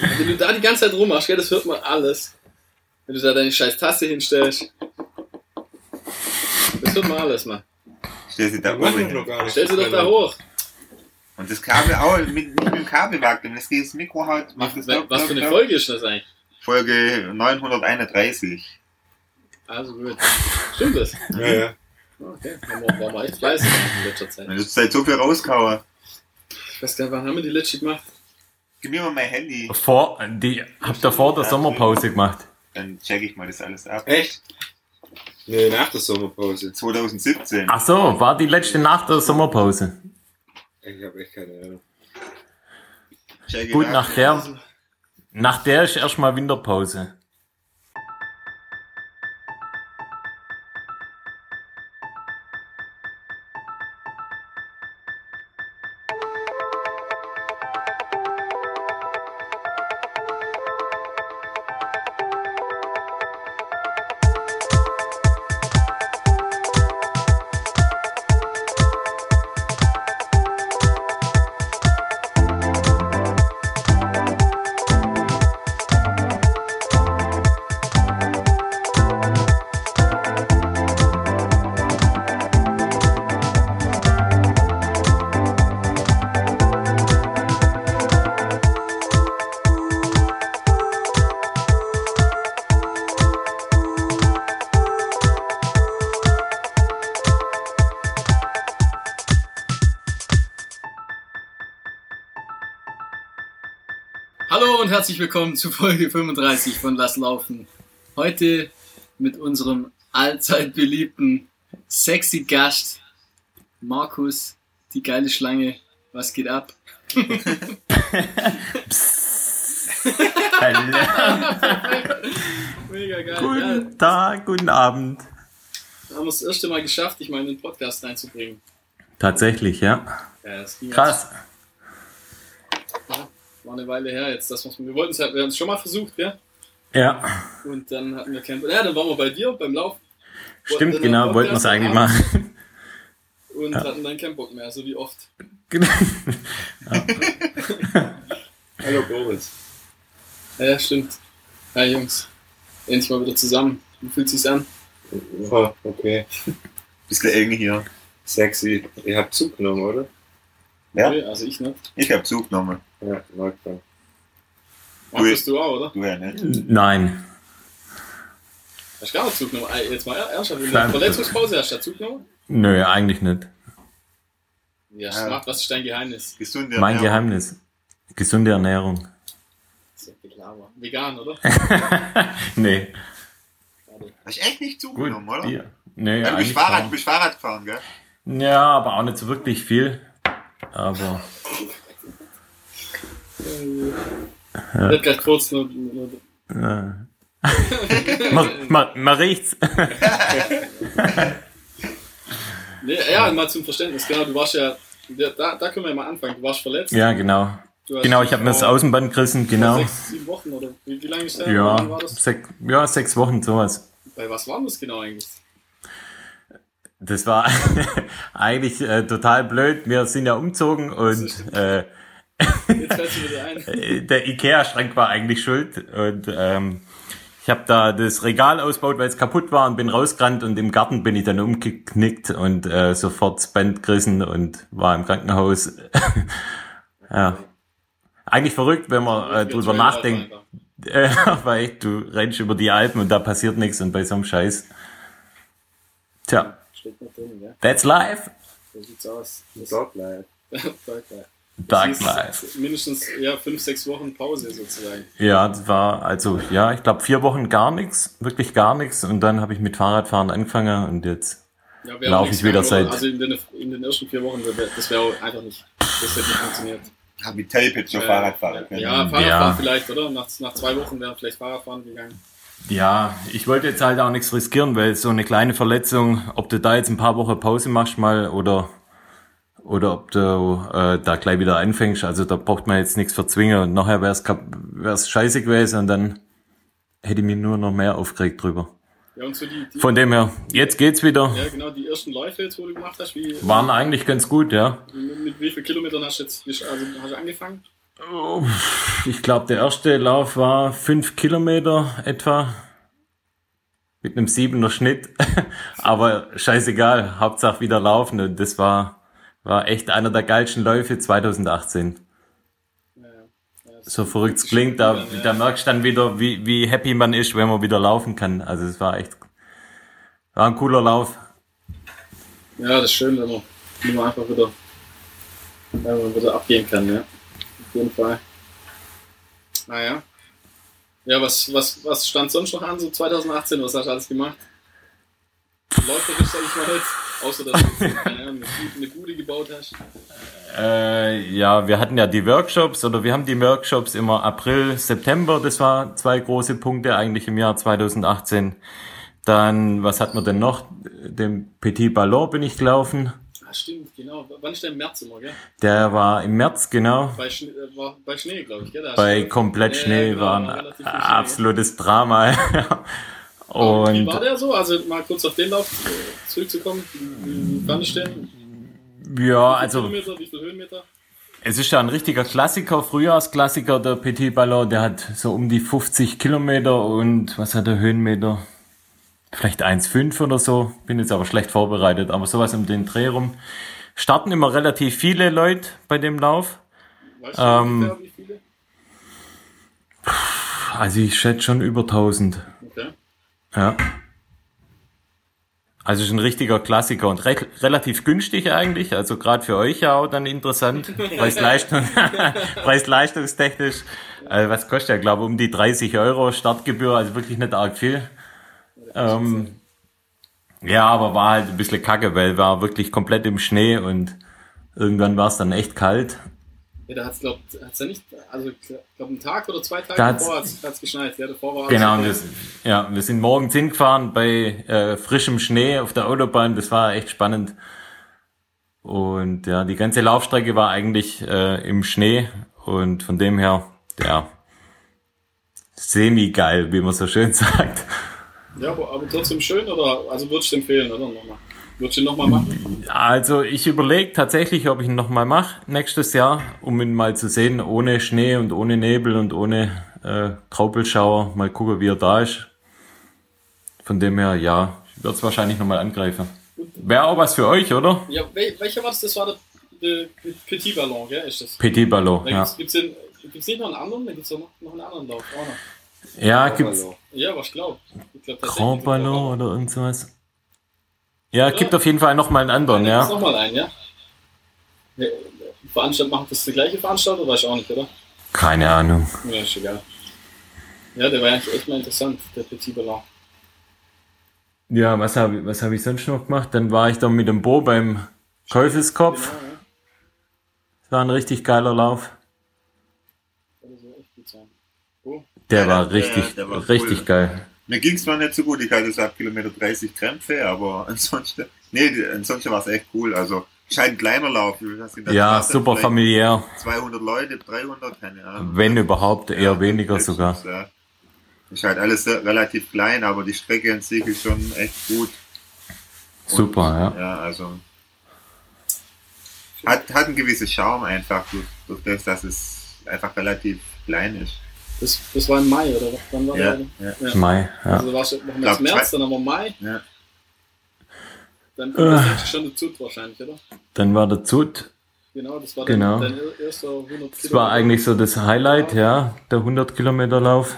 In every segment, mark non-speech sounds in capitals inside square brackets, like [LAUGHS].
Wenn du da die ganze Zeit rummachst, gell, das hört man alles. Wenn du da deine scheiß Tasse hinstellst. Das hört man alles, Mann. Stell sie da nicht. Stell sie doch da hoch. Und das Kabel auch mit, nicht mit dem Kabel wackeln. Das geht das Mikro halt. macht das Was, was für eine Folge? Ist das eigentlich? Folge 931. Also gut. Stimmt das? Ja, ja. Okay, haben wir, waren wir echt fleißig in letzter Zeit. Wenn du seit so viel rauskauen. Ich weiß gar nicht, wann haben wir die letzte gemacht? Gib mir mal mein Handy. Vor, die habt ihr vor der Sommerpause gemacht. Dann check ich mal das alles ab. Echt? Nee, nach der Sommerpause. 2017. Ach so, war die letzte nach der Sommerpause. Ich habe echt keine Ahnung. Check ich Gut, nach der, nach der ist erstmal Winterpause. Herzlich willkommen zu Folge 35 von Lass Laufen. Heute mit unserem allzeit beliebten sexy Gast Markus, die geile Schlange. Was geht ab? Mega geil. Guten Tag, guten Abend. Ja, haben wir es das erste Mal geschafft, dich mal in den Podcast reinzubringen. Tatsächlich, ja. Ja, Krass. Jetzt, war eine Weile her jetzt. Das, was wir, wir wollten es halt, wir haben es schon mal versucht, ja? Ja, Und dann hatten wir kein. Ja, dann waren wir bei dir beim Laufen. stimmt, Wollten genau, dann wollten wir es eigentlich machen. Und hatten dann keinen Bock mehr, so wie oft. Genau. [LAUGHS] Hallo Boris. Ja, stimmt. Ja, Jungs. Endlich mal wieder zusammen. Wie fühlt sich's an? Ja, okay. Bisschen eng hier. Sexy. Ihr habt zugenommen, oder? Ja. Okay, also ich nicht. Ich hab Zug genommen. Ja, mag dann. Markus, du auch, oder? Du ja nicht. Nein. Hast du gar nicht Zug genommen? Ah, Jetzt mal ernsthaft. In der Nein. Verletzungspause hast du da Zug genommen? Nö, eigentlich nicht. Ja, Ja. smart. Was ist dein Geheimnis? Gesunde Mein Ernährung. Geheimnis. Gesunde Ernährung. Das ist ja. Vegan, oder? [LAUGHS] nee. Hast du echt nicht Gut. zugenommen, oder? Bier. Nee, Ja, du bist Fahrrad, du bist Fahrrad gefahren, gell? Ja, aber auch nicht so wirklich viel. Aber Ich hab grad kurz nur, nur man, man, man riecht's. nee, ja, mal zum Verständnis. Genau, du warst ja. Da, da können wir ja mal anfangen. Du warst verletzt. Ja, genau. Genau, ich habe mir das Außenband gerissen, genau. Sechs, sieben Wochen oder wie, wie lange ist das? War Ja, das? sech, ja, sechs Wochen, sowas. Bei was war das genau eigentlich? Das war [LAUGHS] eigentlich äh, total blöd. Wir sind ja umzogen und äh, Jetzt fällt mir wieder ein. äh, der Ikea-Schrank war eigentlich schuld. Und ähm, ich habe da das Regal ausgebaut, weil es kaputt war und bin rausgerannt und im Garten bin ich dann umgeknickt und äh, sofort das Band gerissen und war im Krankenhaus. [LAUGHS] ja. Eigentlich verrückt, wenn man äh, drüber nachdenkt. Äh, [LAUGHS] weil du rennst über die Alpen und da passiert nichts und bei so einem Scheiß. Tja, drin, ja. that's life. So sieht's aus. Das Dog live. [LAUGHS] Dark ist Mindestens ja, fünf, sechs Wochen Pause sozusagen. Ja, das war also, ja, ich glaube vier Wochen gar nichts, wirklich gar nichts und dann habe ich mit Fahrradfahren angefangen und jetzt, Ja, wär Lauf auch ich wieder seit- Also in den, in den ersten vier Wochen, das wäre auch einfach nicht. Das hätte nicht funktioniert. Hab mit Tape jetzt schon Äh, Fahrrad fahren können. Ja, Fahrradfahren Ja. vielleicht, oder? Nach, nach zwei Wochen wäre vielleicht Fahrradfahren gegangen. ja, ich wollte jetzt halt auch nichts riskieren, weil so eine kleine Verletzung, ob du da jetzt ein paar Wochen Pause machst mal oder oder ob du äh, da gleich wieder anfängst, also da braucht man jetzt nichts verzwingen und nachher wäre es wär's scheiße gewesen und dann hätte ich mich nur noch mehr aufgeregt drüber. Ja, und so die, die Von dem her, jetzt geht's wieder. ja, genau, die ersten Läufe jetzt, wo du gemacht hast, wie, Waren eigentlich ganz gut, ja. mit, mit wie vielen Kilometern hast du jetzt, also hast du angefangen? Ich glaube, der erste Lauf war fünf Kilometer etwa. Mit einem siebener Schnitt. [LAUGHS] Aber scheißegal, Hauptsache wieder laufen. Und das war, war echt einer der geilsten Läufe 2018. So verrückt es klingt, da, da merkst du dann wieder, wie, wie happy man ist, wenn man wieder laufen kann. Also es war echt, war ein cooler Lauf. Ja, das ist schön, wenn man, wenn man einfach wieder, wenn man wieder abgehen kann, ja. Auf jeden Fall. Naja. Ja, was, was, was stand sonst noch an, so 2018? Was hast du alles gemacht? Läuferisch, sag ich mal jetzt. Außer, dass du eine Bude- eine Bude gebaut hast. Äh, ja, wir hatten ja die Workshops oder wir haben die Workshops immer April, September. Das war zwei große Punkte eigentlich im Jahr 2018. Dann, was hat man denn noch? Den Petit Ballon bin ich gelaufen. Ah, stimmt, genau. Wann ist der im März immer, gell? Der war im März, genau. Bei, Schnee, äh, war bei Schnee, glaube ich, gell? Da Bei komplett Schnee genau, war ein viel Schnee. absolutes [LAUGHS] Wie Und war der so? Also mal kurz auf den Lauf äh, zurückzukommen. Wie wie den? ja, Wie also Kilometer, wie viele Höhenmeter? Es ist ja ein richtiger Klassiker, Frühjahrsklassiker, der Petit Ballon. Der hat so um die 50 Kilometer und was hat der Höhenmeter? Vielleicht 1,5 oder so. Bin jetzt aber schlecht vorbereitet, aber sowas um den Dreh rum. Starten immer relativ viele Leute bei dem Lauf. Weißt du Ähm, wie viele? Also ich schätze schon über 1000. Ja. Also ist ein richtiger Klassiker und re relativ günstig eigentlich, also gerade für euch ja auch dann interessant. [LAUGHS] Preis-Leistung, [LAUGHS] Preis-Leistungstechnisch. Also was kostet der, glaube ich, um die 30 Euro Startgebühr, also wirklich nicht arg viel. Ähm, ja, aber war halt ein bisschen kacke, weil war wirklich komplett im Schnee und irgendwann war es dann echt kalt. Ja, da hat es, glaube hat's ja nicht, also glaube einen Tag oder zwei Tage Da hat's- davor hat es geschneit. Ja, davor war Genau, und wir, ja, wir sind morgens hingefahren bei äh, frischem Schnee auf der Autobahn. Das war echt spannend. Und ja, die ganze Laufstrecke war eigentlich äh, im Schnee und von dem her, ja, semi-geil, wie man so schön [LAUGHS] sagt. Ja, aber, aber trotzdem schön, oder? Also würdest du empfehlen, oder? Nochmal. Würdest du ihn nochmal machen? Also ich überlege tatsächlich, ob ich ihn nochmal mache nächstes Jahr, um ihn mal zu sehen, ohne Schnee und ohne Nebel und ohne äh, Graupelschauer. Mal gucken, wie er da ist. Von dem her, ja, ich würde es wahrscheinlich nochmal angreifen. Wäre auch was für euch, oder? Ja, wel, welcher war das? Das war der, der Petit Ballon, gell? Ist das? Petit Ballon, Da ja. gibt's, den, gibt's nicht noch einen anderen? Da gibt's doch noch, noch einen anderen Lauf. Auch noch. Ja, gibt's Hallo. Ja, was ich glaube. Ich glaub, tatsächlich Grand Ballon oder irgend sowas. Ja, gibt auf jeden Fall nochmal einen anderen, Ja. ja. nochmal einen, ja? Veranstalter macht das die gleiche Veranstaltung? Weiß ich auch nicht, oder? Keine Ahnung. Ja, ist egal. Ja, der war eigentlich echt mal interessant, der Petit Ballon. Ja, was habe was hab ich sonst noch gemacht? Dann war ich dann mit dem Bo beim Teufelskopf. Genau, ja. Das war ein richtig geiler Lauf. Das soll echt gut sein. Der war richtig, der war richtig geil. Mir ging es zwar nicht so gut, ich hatte so ab Kilometer 30 Krämpfe, aber [LAUGHS] ansonsten, nee, ansonsten war es echt cool. Also, scheint ein kleiner Lauf. in Ja, super familiär. 200 Leute, 300, keine Ahnung. Wenn überhaupt, eher Ja, weniger höchstens, sogar. Ja. Ist halt alles relativ klein, aber die Strecke an sich ist schon echt gut. Super, ja. Ja, also. Hat, hat einen gewissen Charme einfach durch, durch das, dass es einfach relativ klein ist. Das, das war im Mai, oder was? Wann war Ja, der? ja. Mai, ja. Also warst du noch im März, zwei- dann haben wir Mai, ja. dann kommt das Äh. schon dazu wahrscheinlich, oder? Dann war der Zut. Genau, das war Genau. dein, dein erster 100 Das war eigentlich so das Highlight, ja, der 100 Kilometer Lauf.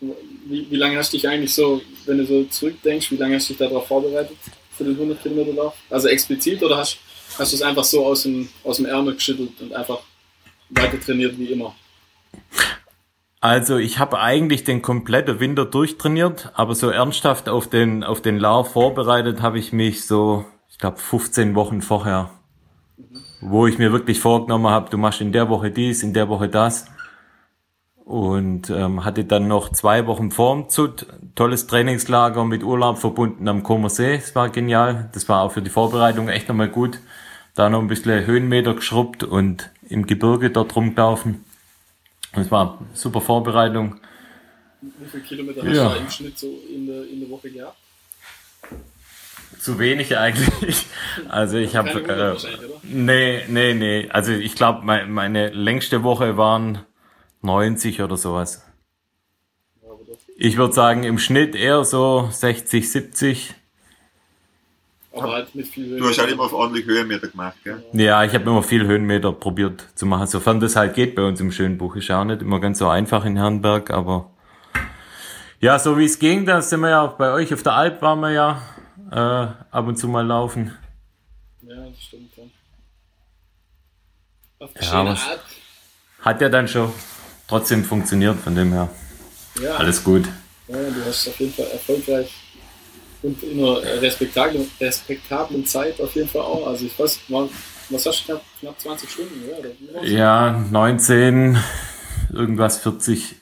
Wie, wie lange hast du dich eigentlich so, wenn du so zurückdenkst, wie lange hast du dich darauf vorbereitet für den 100 Kilometer Lauf? Also explizit oder hast, hast du es einfach so aus dem, aus dem Ärmel geschüttelt und einfach weiter trainiert wie immer? Also ich habe eigentlich den kompletten Winter durchtrainiert, aber so ernsthaft auf den, auf den Lauf vorbereitet habe ich mich so, ich glaube 15 Wochen vorher, wo ich mir wirklich vorgenommen habe, du machst in der Woche dies, in der Woche das. Und ähm, hatte dann noch zwei Wochen vorm Zut, tolles Trainingslager mit Urlaub verbunden am Comer See, das war genial. Das war auch für die Vorbereitung echt nochmal gut. Da noch ein bisschen Höhenmeter geschrubbt und im Gebirge dort rumgelaufen. Es war super Vorbereitung. Wie viele Kilometer hast Ja. du im Schnitt so in der, in der Woche gehabt? zu wenig eigentlich. Also ich habe äh, nee, nee, nee. Also ich glaube, meine, meine längste Woche waren 90 oder sowas. Ich würde sagen, im Schnitt eher so 60, 70. Aber halt mit viel Du hast halt immer auf ordentlich Höhenmeter gemacht, gell? Ja, ich habe immer viel Höhenmeter probiert zu machen, sofern das halt geht bei uns im Schönbuch. Ist ja auch nicht immer ganz so einfach in Herrenberg, aber ja, so wie es ging, da sind wir ja auch bei euch auf der Alp waren wir ja äh, ab und zu mal laufen. Ja, das stimmt. Ja. Auf Ja, Art. Hat ja dann schon trotzdem funktioniert, von dem her. Ja, Alles gut. ja, du hast auf jeden Fall erfolgreich und in einer respektablen, respektablen Zeit auf jeden Fall auch. Also ich weiß, war, was hast du knapp, knapp 20 Stunden, ja? Oder? Ja, 19, irgendwas 40.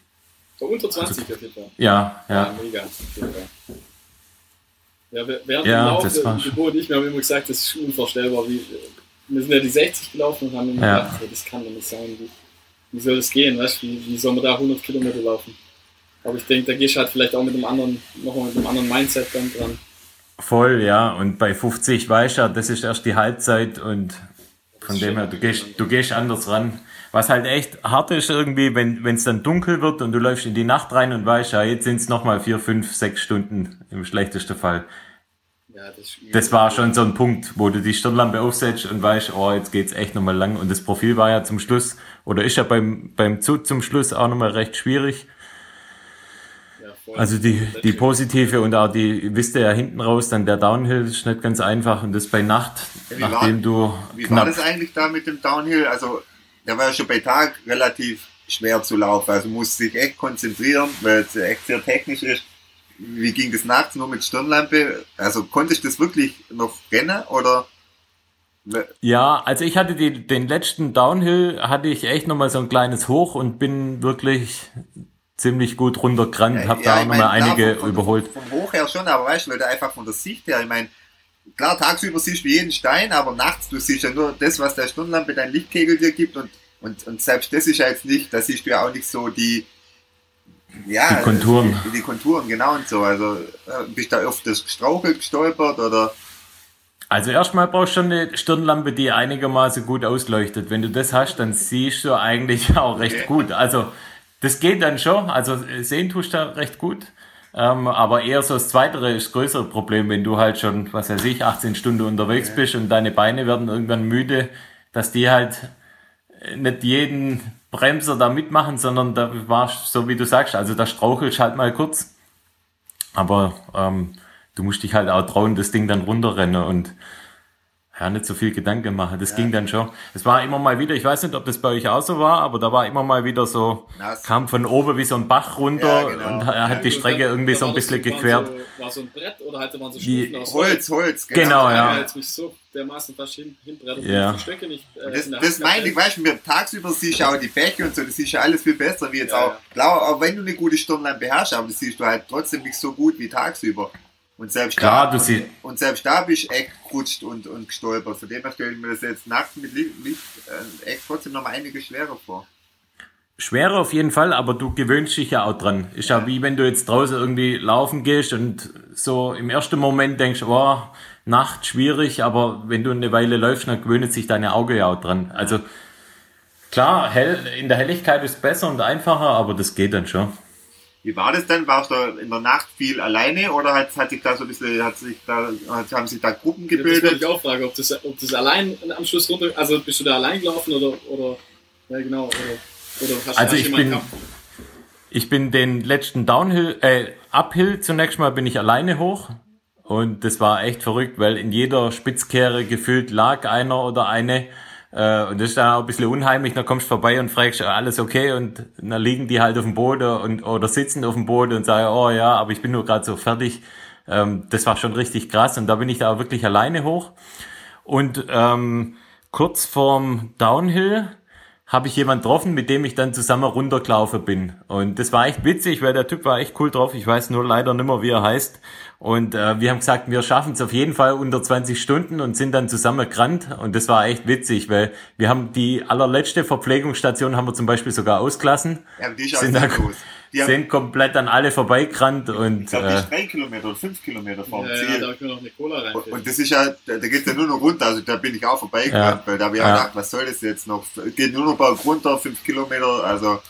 So unter 20 auf jeden Fall. Ja, Ja, ja. mega. Ja, wir- während Ja, dem Lauf, das war Geburt und ich, wir haben immer gesagt, das ist unvorstellbar. Wie, wir sind ja die 60 gelaufen und haben immer Ja. gedacht, das kann doch nicht sein. Wie, wie soll das gehen? Weißt? Wie, wie soll man da 100 Kilometer laufen? Aber ich denke, da gehst du halt vielleicht auch mit einem anderen, nochmal mit einem anderen Mindset dann dran. Voll, ja. Und bei 50 weißt du ja, das ist erst die Halbzeit und von dem her, du gehst, anders. du gehst anders ran. Was halt echt hart ist irgendwie, wenn es dann dunkel wird und du läufst in die Nacht rein und weißt, ja, jetzt sind es nochmal vier, fünf, sechs Stunden im schlechtesten Fall. Ja, das. Das war schon so ein Punkt, wo du die Stirnlampe aufsetzt und weißt, oh, jetzt geht's echt nochmal lang. Und das Profil war ja zum Schluss, oder ist ja beim, beim Zug zum Schluss auch nochmal recht schwierig. Also die, die positive und auch die, wisst ihr ja hinten raus, dann der Downhill ist nicht ganz einfach und das bei Nacht, Wie war- nachdem du Wie war knapp, das eigentlich da mit dem Downhill? Also, der war ja schon bei Tag relativ schwer zu laufen. Also, musste sich echt konzentrieren, weil es echt sehr technisch ist. Wie ging das nachts nur mit Stirnlampe? Also, konntest du das wirklich noch rennen oder? ja, also ich hatte die, den letzten Downhill, hatte ich echt nochmal so ein kleines Hoch und bin wirklich ziemlich gut runtergerannt, hab da auch nochmal einige vom, überholt. Vom Hoch her schon, aber weißt du, weil du einfach von der Sicht her, ich meine, klar, tagsüber siehst du jeden Stein, aber nachts, du siehst ja nur das, was der Stirnlampe dein Lichtkegel dir gibt und, und, und selbst das ist ja jetzt nicht, da siehst du ja auch nicht so die, ja, Die Konturen. Die, die Konturen, genau und so. Also äh, bist du da öfters gestrauchelt, gestolpert oder Also erstmal brauchst du schon eine Stirnlampe, die einigermaßen gut ausleuchtet. Wenn du das hast, dann siehst du eigentlich [LAUGHS] auch recht Okay. gut. Also das geht dann schon. Also sehen tust du da recht gut. Ähm, aber eher so das Zweitere ist das größere Problem, wenn du halt schon, was weiß ich, 18 Stunden unterwegs bist und deine Beine werden irgendwann müde, dass die halt nicht jeden Bremser da mitmachen, sondern da war so wie du sagst, also da strauchelst halt mal kurz. Aber ähm, du musst dich halt auch trauen, das Ding dann runterrennen und ja, nicht so viel Gedanken machen. Das ging dann schon. Es war immer mal wieder, ich weiß nicht, ob das bei euch auch so war, aber da war immer mal wieder so, Nass. kam von oben wie so ein Bach runter Ja, genau. und er hat die Strecke irgendwie so ein bisschen gequert. So, war so ein Brett oder halt da waren so Die- Stufen aus Holz, Holz, Genau, Ja, ja. jetzt mich so dermaßen fast hin, hinbrettert. Ja. Die Stöcke nicht. Äh, Das, das meine ich, weißt du, mir tagsüber siehst du auch die Bäche und so, das siehst du alles viel besser wie jetzt Ja, auch. ja. Klar, auch wenn du eine gute Stirnlampe hast, aber das siehst du halt trotzdem nicht so gut wie tagsüber. Und selbst Klar, da, du und, und selbst da bist du echt gerutscht und, und gestolpert. Von dem her stelle ich mir das jetzt nachts mit Licht, äh, echt trotzdem noch mal einiges schwerer vor. Schwerer auf jeden Fall, aber du gewöhnst dich ja auch dran. Ist ja wie wenn du jetzt draußen irgendwie laufen gehst und so im ersten Moment denkst, oh, Nacht schwierig, aber wenn du eine Weile läufst, dann gewöhnt sich deine Augen ja auch dran. Also klar, hell, in der Helligkeit ist besser und einfacher, aber das geht dann schon. Wie war das denn? Warst du in der Nacht viel alleine oder hat, hat sich da so ein bisschen, hat sich da, hat, haben sich da Gruppen Ja, Das wollte gebildet? ich auch fragen, ob das, ob das allein am Schluss runter, also bist du da allein gelaufen oder, oder, ja genau, oder, oder hast Also hast ich bin- gehabt? Ich bin den letzten Downhill, äh, Uphill zunächst mal bin ich alleine hoch. Und das war echt verrückt, weil in jeder Spitzkehre gefühlt lag einer oder eine. Äh, und das ist dann auch ein bisschen unheimlich. Dann kommst du vorbei und fragst, alles okay? Und dann liegen die halt auf dem Boden und, oder sitzen auf dem Boden und sagen, oh ja, aber ich bin nur gerade so fertig. Ähm, das war schon richtig krass. Und da bin ich da auch wirklich alleine hoch. Und ähm, kurz vorm Downhill habe ich jemand getroffen, mit dem ich dann zusammen runtergelaufen bin. Und das war echt witzig, weil der Typ war echt cool drauf. Ich weiß nur leider nicht mehr, wie er heißt. Und äh, wir haben gesagt, wir schaffen es auf jeden Fall unter 20 Stunden und sind dann zusammen gerannt. Und das war echt witzig, weil wir haben die allerletzte Verpflegungsstation haben wir zum Beispiel sogar ausgelassen. Ja, die ist auch Sind da, sehr groß. Die haben- sind komplett an alle vorbeigerannt und Ich glaube, die äh, ist drei Kilometer oder fünf Kilometer vom Ja, ja, Ziel. da habe ich mir noch eine Cola und, reinfällt. und das ist ja, da, da geht's ja nur noch runter, also da bin ich auch vorbeigerannt, Ja. weil da habe ich Ja. gedacht, was soll das jetzt noch? Geht nur noch berg runter, fünf Kilometer, also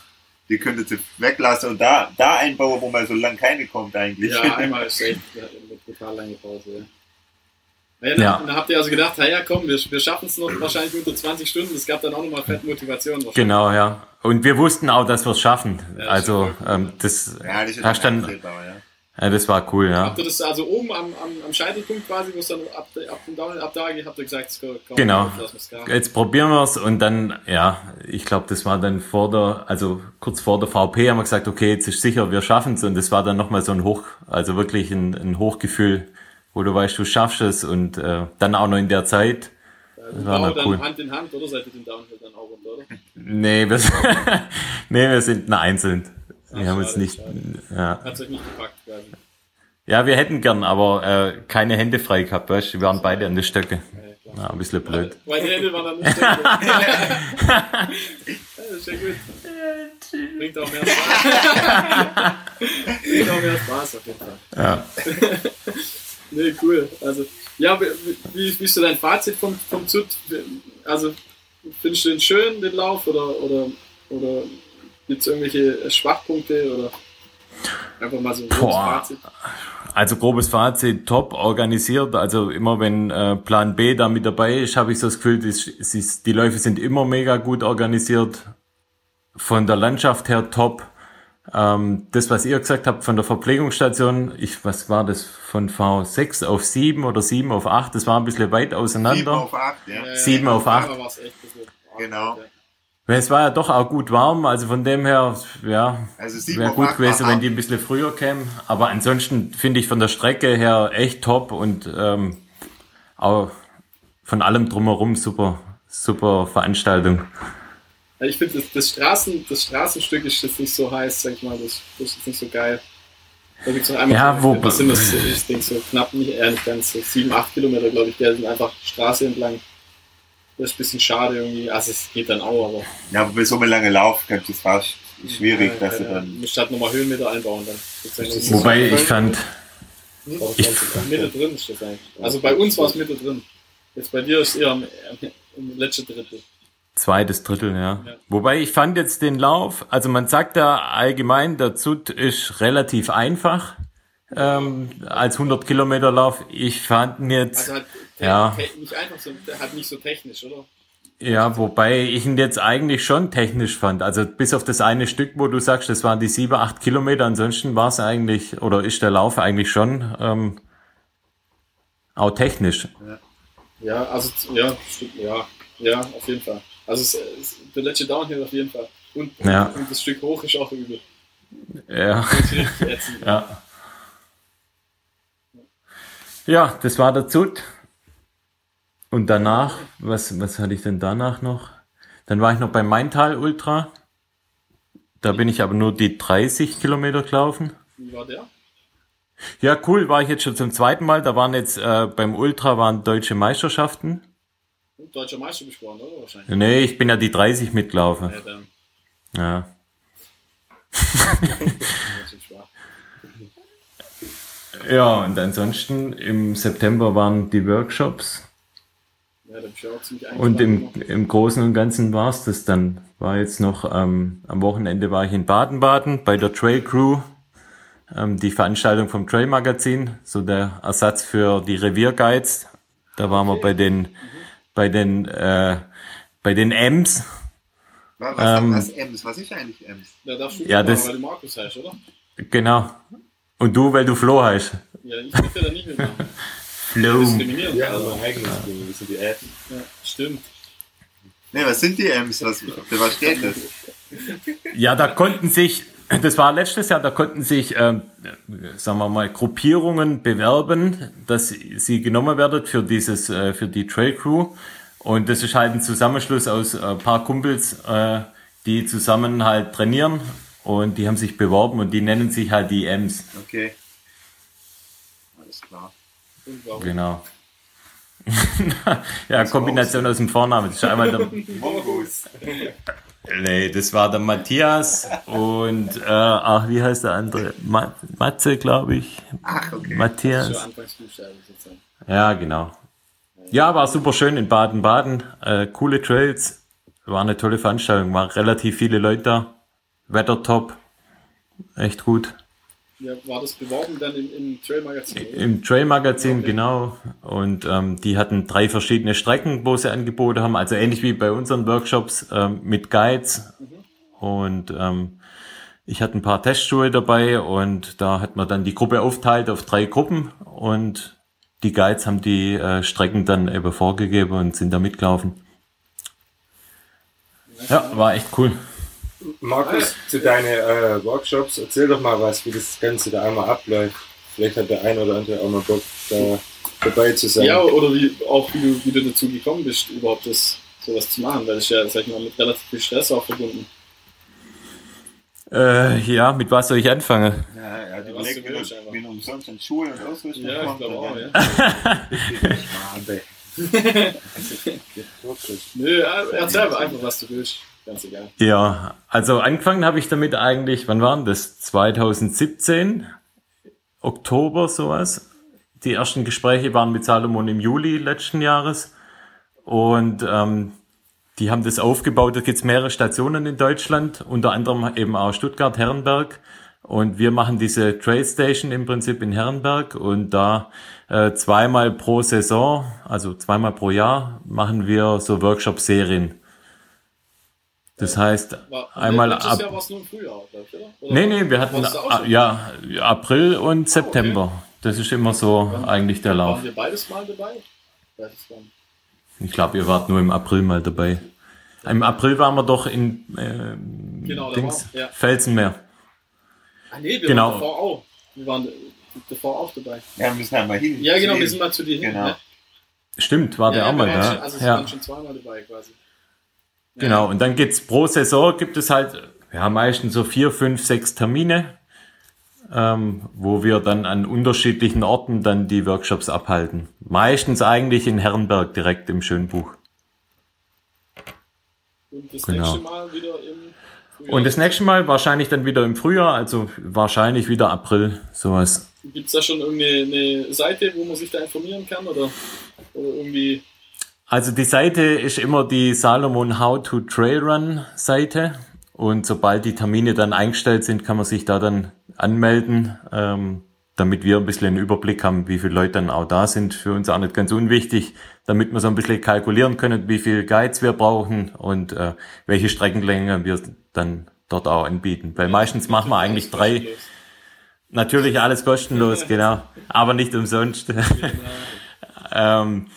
die könntet ihr weglassen und da, da einbauen, wo man so lang keine kommt eigentlich. Ja, [LAUGHS] einmal ist echt ja, eine brutal lange Pause. Ja. Ja, dann, Ja. dann habt ihr also gedacht, ja, ja komm, wir, wir schaffen es noch wahrscheinlich unter 20 Stunden. Es gab dann auch nochmal fette Motivation. genau, ja. Und wir wussten auch, dass wir es schaffen. Ja, also das ist ja ähm, das, Ja, das ist hast dann, einstellbar, ja. das war cool, ja. Habt ihr das also oben am, am, am Scheitelpunkt quasi, wo es dann ab, ab dem Down, ab da geht, habt ihr gesagt, komm, komm, Genau. jetzt probieren wir es und dann, ja, ich glaube, das war dann vor der, also kurz vor der VP haben wir gesagt, okay, jetzt ist sicher, wir schaffen es und das war dann nochmal so ein Hoch, also wirklich ein, ein Hochgefühl, wo du weißt, du schaffst es und äh, dann auch noch in der Zeit. Das war dann cool. Hand in Hand, oder seid ihr den Downhill dann auch runter, oder? Nee, wir, [LAUGHS] nee, wir sind nur einzeln. Wir haben schade, nicht, ja. Hat euch nicht gepackt quasi. ja, wir hätten gern, aber äh, keine Hände frei gehabt, weißt du, wir waren beide an der Stöcke. Ja, ein bisschen blöd. Meine Hände waren nicht stecken. [LAUGHS] ja, das ist ja gut. Bringt auch mehr Spaß. Bringt auch mehr Spaß auf jeden Fall. Ja. [LAUGHS] Nee, cool. Also, ja, wie, wie, wie ist so dein Fazit vom, vom Zut? Also, findest du den schön, den Lauf, oder, oder, oder gibt es irgendwelche Schwachpunkte oder einfach mal so ein großes Boah. Fazit? Also grobes Fazit, top organisiert. Also immer wenn äh, Plan B da mit dabei ist, habe ich so das Gefühl, ist, die Läufe sind immer mega gut organisiert. Von der Landschaft her top. Ähm, das, was ihr gesagt habt von der Verpflegungsstation, ich, was war das, von V6 auf 7 oder 7 auf 8, das war ein bisschen weit auseinander. auf acht, ja. Ja, Sieben ja, auf acht. da war's echt ein bisschen arg, Genau. Es war ja doch auch gut warm, also von dem her, ja, Also sieben wäre gut acht gewesen, wenn die ein bisschen früher kämen. Aber ansonsten finde ich von der Strecke her echt top und ähm, auch von allem drumherum super, super Veranstaltung. Ich finde, das, das, Straßen, das Straßenstück ist jetzt nicht so heiß, sag ich mal, das, das ist jetzt nicht so geil. Da gibt's noch einmal, Ja, wo- was sind das, ich denke so knapp, nicht, eher nicht ganz, so 7, 8 Kilometer, glaube ich, der sind einfach Straße entlang. Das ist ein bisschen schade irgendwie, also es geht dann auch, aber Ja, aber bei so einem langen Lauf es fast schwierig, ja, dass du ja, dann. Statt nochmal Höhenmeter einbauen, dann. ja Wobei ich fand, ich, Mitte drin ist das eigentlich. Also bei uns war es Mitte drin. Jetzt bei dir ist eher am, im letzten Drittel. zweites Drittel, ja. Ja. Wobei ich fand jetzt den Lauf, also man sagt da allgemein, der Zut ist relativ einfach ähm, als 100 Kilometer Lauf. Ich fand ihn jetzt... Also halt Ja. nicht einfach so, halt nicht so technisch, oder? Ja, wobei ich ihn jetzt eigentlich schon technisch fand. Also bis auf das eine Stück, wo du sagst, das waren die sieben, acht Kilometer. Ansonsten war es eigentlich, oder ist der Lauf eigentlich schon ähm, auch technisch. Ja, also ja, stimmt, ja, ja, auf jeden Fall. Also es, es, der letzte Downhill auf jeden Fall. Und, Ja. und das Stück hoch ist auch übel. Ja, [LAUGHS] ja. Ja, das war der Zut. Und danach, was, was hatte ich denn danach noch? Dann war ich noch beim Maintal Ultra. Da bin ich aber nur die 30 Kilometer gelaufen. Wie war der? Ja, cool, war ich jetzt schon zum zweiten Mal. Da waren jetzt äh, beim Ultra waren deutsche Meisterschaften. Deutscher Meister besprochen, oder? Wahrscheinlich. Nee, ich bin ja die 30 mitgelaufen. Ja, dann. Ja. [LAUGHS] Ja, und ansonsten im September waren die Workshops. Ja, Und im, im Großen und Ganzen war es das dann. War jetzt noch, ähm, am Wochenende war ich in Baden-Baden bei der Trail Crew. Ähm, die Veranstaltung vom Trail Magazin, so der Ersatz für die Revierguides. Da waren wir bei den, bei den, äh, bei den Ems. Was, Ähm, was Ems? Was ist eigentlich Ems? Da darfst du Ja, das- weil du Markus heißt, oder? Genau. Und du, weil du Flo heißt. Ja, ich darf ja da nicht mitmachen. [LAUGHS] Flo. Diskriminieren. Ja, also, Ding, das sind die Apps. ja, stimmt. Ne, was sind die Ems? Was, für was steht das? Ja, da konnten sich, das war letztes Jahr, da konnten sich, ähm, sagen wir mal, Gruppierungen bewerben, dass sie genommen werden für dieses, äh, für die Trail Crew. Und das ist halt ein Zusammenschluss aus ein paar Kumpels, äh, die zusammen halt trainieren und die haben sich beworben und die nennen sich halt die Ems. Okay. Und warum? Genau. [LAUGHS] ja, Kombination aus dem Vornamen. Das ist einmal der, Mongoose. nee, das war der Matthias und, äh, ach, wie heißt der andere? Ma Matze, glaube ich. Ach, okay. Matthias. Ja, genau. Ja, war super schön in Baden-Baden. Äh, coole Trails. War eine tolle Veranstaltung. Waren relativ viele Leute da. Wetter top. Echt gut. Ja, war das beworben dann im, im Trail-Magazin? Im Trail-Magazin, Okay. genau. Und ähm, die hatten drei verschiedene Strecken, wo sie Angebote haben. Also ähnlich wie bei unseren Workshops ähm, mit Guides. Und ähm, ich hatte ein paar Testschuhe dabei und da hat man dann die Gruppe aufteilt auf drei Gruppen und die Guides haben die äh, Strecken dann eben vorgegeben und sind da mitgelaufen. Ja, war echt cool. Markus, zu deinen äh, Workshops, erzähl doch mal was, wie das Ganze da einmal abläuft. Vielleicht hat der ein oder andere auch mal Bock, da dabei zu sein. Ja, oder wie, auch wie du, wie du dazu gekommen bist, überhaupt das sowas zu machen, weil das ist ja, sag ich mal, mit relativ viel Stress auch verbunden. Äh, ja, mit was soll ich anfangen? Ja, Ja, überlegt, was du willst, einfach. wie er umsonst an Schuhe und Ausrüstung Ja, ich glaube auch, ja. [LAUGHS] Nö, ja, erzähl einfach, was du willst. Ganz egal. Ja, also angefangen habe ich damit eigentlich, wann waren das? 2017, Oktober sowas. Die ersten Gespräche waren mit Salomon im Juli letzten Jahres. Und ähm, die haben das aufgebaut. Da gibt es mehrere Stationen in Deutschland, unter anderem eben auch Stuttgart, Herrenberg. Und wir machen diese Trail Station im Prinzip in Herrenberg und da äh, zweimal pro Saison, also zweimal pro Jahr, machen wir so Workshop-Serien. Das heißt, War, einmal ab. Jahr war es nur im Frühjahr, glaub ich, oder? oder? Nee, nee, wir hatten Warst du ah, ja April und September. Das ist immer so eigentlich der Lauf. Waren wir beides mal dabei? Ich glaube, ihr wart nur im April mal dabei. Im April waren wir doch in äh, Genau, Dings, war- ja. Felsenmeer. Ah, nee, wir Genau. waren davor auch. Wir waren davor auch dabei. Ja, wir müssen halt mal hin. Ja, genau, Zu wir sind mal zu dir hin. Genau. ne? Stimmt, war der ja, auch mal da. also wir ja. waren schon zweimal dabei quasi. Genau, und dann gibt's pro Saison gibt es halt, ja, meistens so vier, fünf, sechs Termine, ähm, wo wir dann an unterschiedlichen Orten dann die Workshops abhalten. Meistens eigentlich in Herrenberg direkt im Schönbuch. Und das Genau. nächste Mal wieder im Frühjahr. Und das nächste Mal wahrscheinlich dann wieder im Frühjahr, also wahrscheinlich wieder April, sowas. Gibt es da schon irgendeine eine Seite, wo man sich da informieren kann? Oder, oder irgendwie. Also die Seite ist immer die Salomon How to Trail Run Seite. Und sobald die Termine dann eingestellt sind, kann man sich da dann anmelden, ähm, damit wir ein bisschen einen Überblick haben, wie viele Leute dann auch da sind. Für uns auch nicht ganz unwichtig, damit wir so ein bisschen kalkulieren können, wie viel Guides wir brauchen und äh, welche Streckenlänge wir dann dort auch anbieten. Weil meistens machen wir eigentlich drei, natürlich alles kostenlos, genau, aber nicht umsonst. [LAUGHS] Ähm,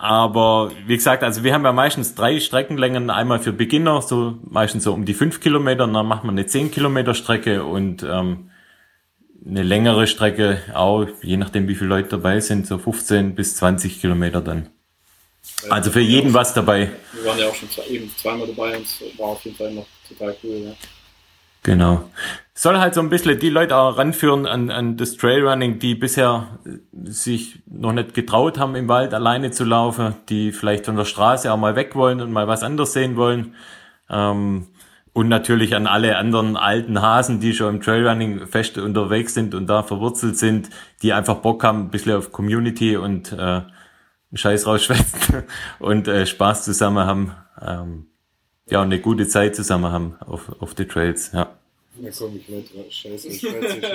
aber wie gesagt, also wir haben ja meistens drei Streckenlängen, einmal für Beginner, so meistens so um die fünf Kilometer, dann macht man eine zehn Kilometer Strecke und ähm, eine längere Strecke auch, je nachdem wie viele Leute dabei sind, so 15 bis 20 Kilometer dann. Also für jeden was dabei. Wir waren ja auch schon zwei, eben zweimal dabei und es war auf jeden Fall noch total cool. Ja. Genau. Soll halt so ein bisschen die Leute auch ranführen an, an das Trailrunning, die bisher äh, sich noch nicht getraut haben, im Wald alleine zu laufen, die vielleicht von der Straße auch mal weg wollen und mal was anderes sehen wollen. Ähm, und natürlich an alle anderen alten Hasen, die schon im Trailrunning fest unterwegs sind und da verwurzelt sind, die einfach Bock haben, ein bisschen auf Community und äh, Scheiß rausschwätzen [LAUGHS] und äh, Spaß zusammen haben. Ähm, ja, und eine gute Zeit zusammen haben auf, auf die Trails, ja. Na komm, ich nicht. Scheiße, ich [LAUGHS] nicht.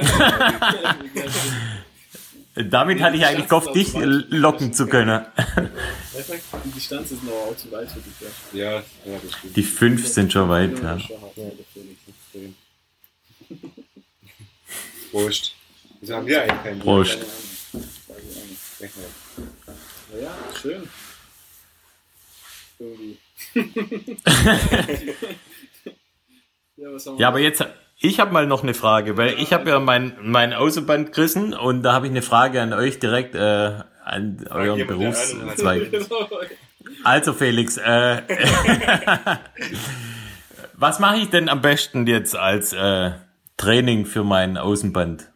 Damit hatte ich eigentlich gehofft, dich locken zu können. [LAUGHS] Die Distanz ist noch auch zu weit für dich. Ja. Ja, das stimmt. Die fünf sind schon weit, ja. [LAUGHS] Prost. Wieso haben wir eigentlich keinen Prost. Ja, schön. Irgendwie. ja, was haben wir Ja, aber jetzt, ich habe mal noch eine Frage, weil ich habe ja mein, mein Außenband gerissen und da habe ich eine Frage an euch direkt, äh, an euren. Berufszweig. [LAUGHS] Also Felix, äh, [LAUGHS] was mache ich denn am besten jetzt als äh, Training für mein Außenband?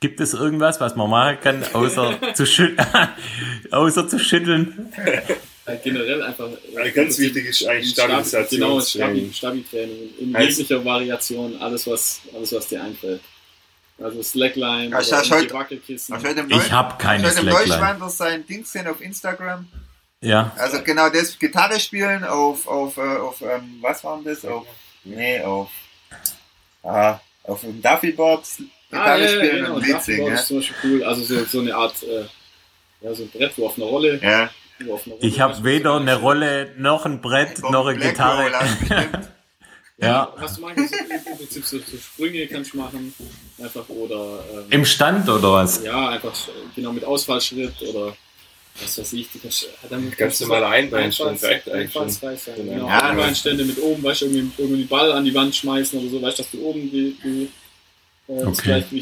Gibt es irgendwas, was man machen kann, außer zu, schüt [LAUGHS] außer zu schütteln? Äh, generell einfach. äh, ganz wichtig ist eigentlich Stabi- Genau. Stabi- Stabi-Training. In Heißt- jeglicher Variation, alles was, alles was dir einfällt. Also Slackline, Ja, ich oder hast heute- die Wackelkissen. Hast heute Ich hab keine hast heute im Slackline. Neuschwander sein Ding gesehen auf Instagram? Ja. Also genau das Gitarre spielen auf, auf, äh, auf ähm, was war denn das? Auf, nee, auf, ah, auf dem Duffyboard Gitarre Ah, ja, ja, spielen genau. und Lied singen. ist zum Beispiel cool. Also so, so eine Art, äh, ja, so ein Brett, wo auf einer Rolle. Ja. Ich habe weder eine Rolle, noch ein Brett, noch eine Black Gitarre. [LAUGHS] Ja. Hast du so, im Prinzip so, so Sprünge kannst du machen. Einfach oder, ähm, Im Stand oder was? ja, einfach genau mit Ausfallschritt oder was weiß ich. Kannst, dann Ganz. Genau. Genau, Ja, Einbeinstände mit oben, weißt du, irgendwie, irgendwie den Ball an die Wand schmeißen oder so, weißt du, dass du oben die, die Okay. Vielleicht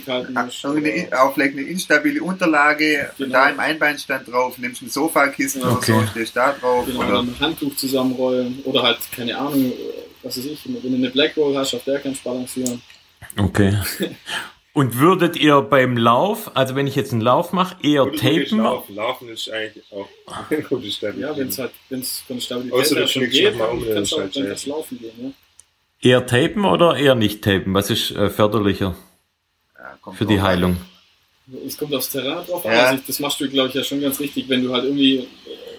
eine instabile Unterlage, Genau. da im Einbeinstand drauf, nimmst ein Sofakissen Okay. oder so, stehst da drauf. Genau, oder, ein Handtuch zusammenrollen oder halt, keine Ahnung, was weiß ich, wenn du eine Black Roll hast, auf der kannst du balancieren. Okay. [LAUGHS] Und würdet ihr beim Lauf, also wenn ich jetzt einen Lauf mache, eher Oder tapen? Laufen. Laufen ist eigentlich auch eine gute Stelle. Ja, wenn es halt, wenn es von der Stabilität Außer du schon geht, mal dann um, dann kannst du halt laufen gehen. Ne? Eher tapen oder eher nicht tapen? Was ist äh, förderlicher ja, kommt für die. Heilung? Es kommt aufs Terrain drauf an. Ja. Also ich, das machst du, glaube ich, ja schon ganz richtig, wenn du halt irgendwie, äh,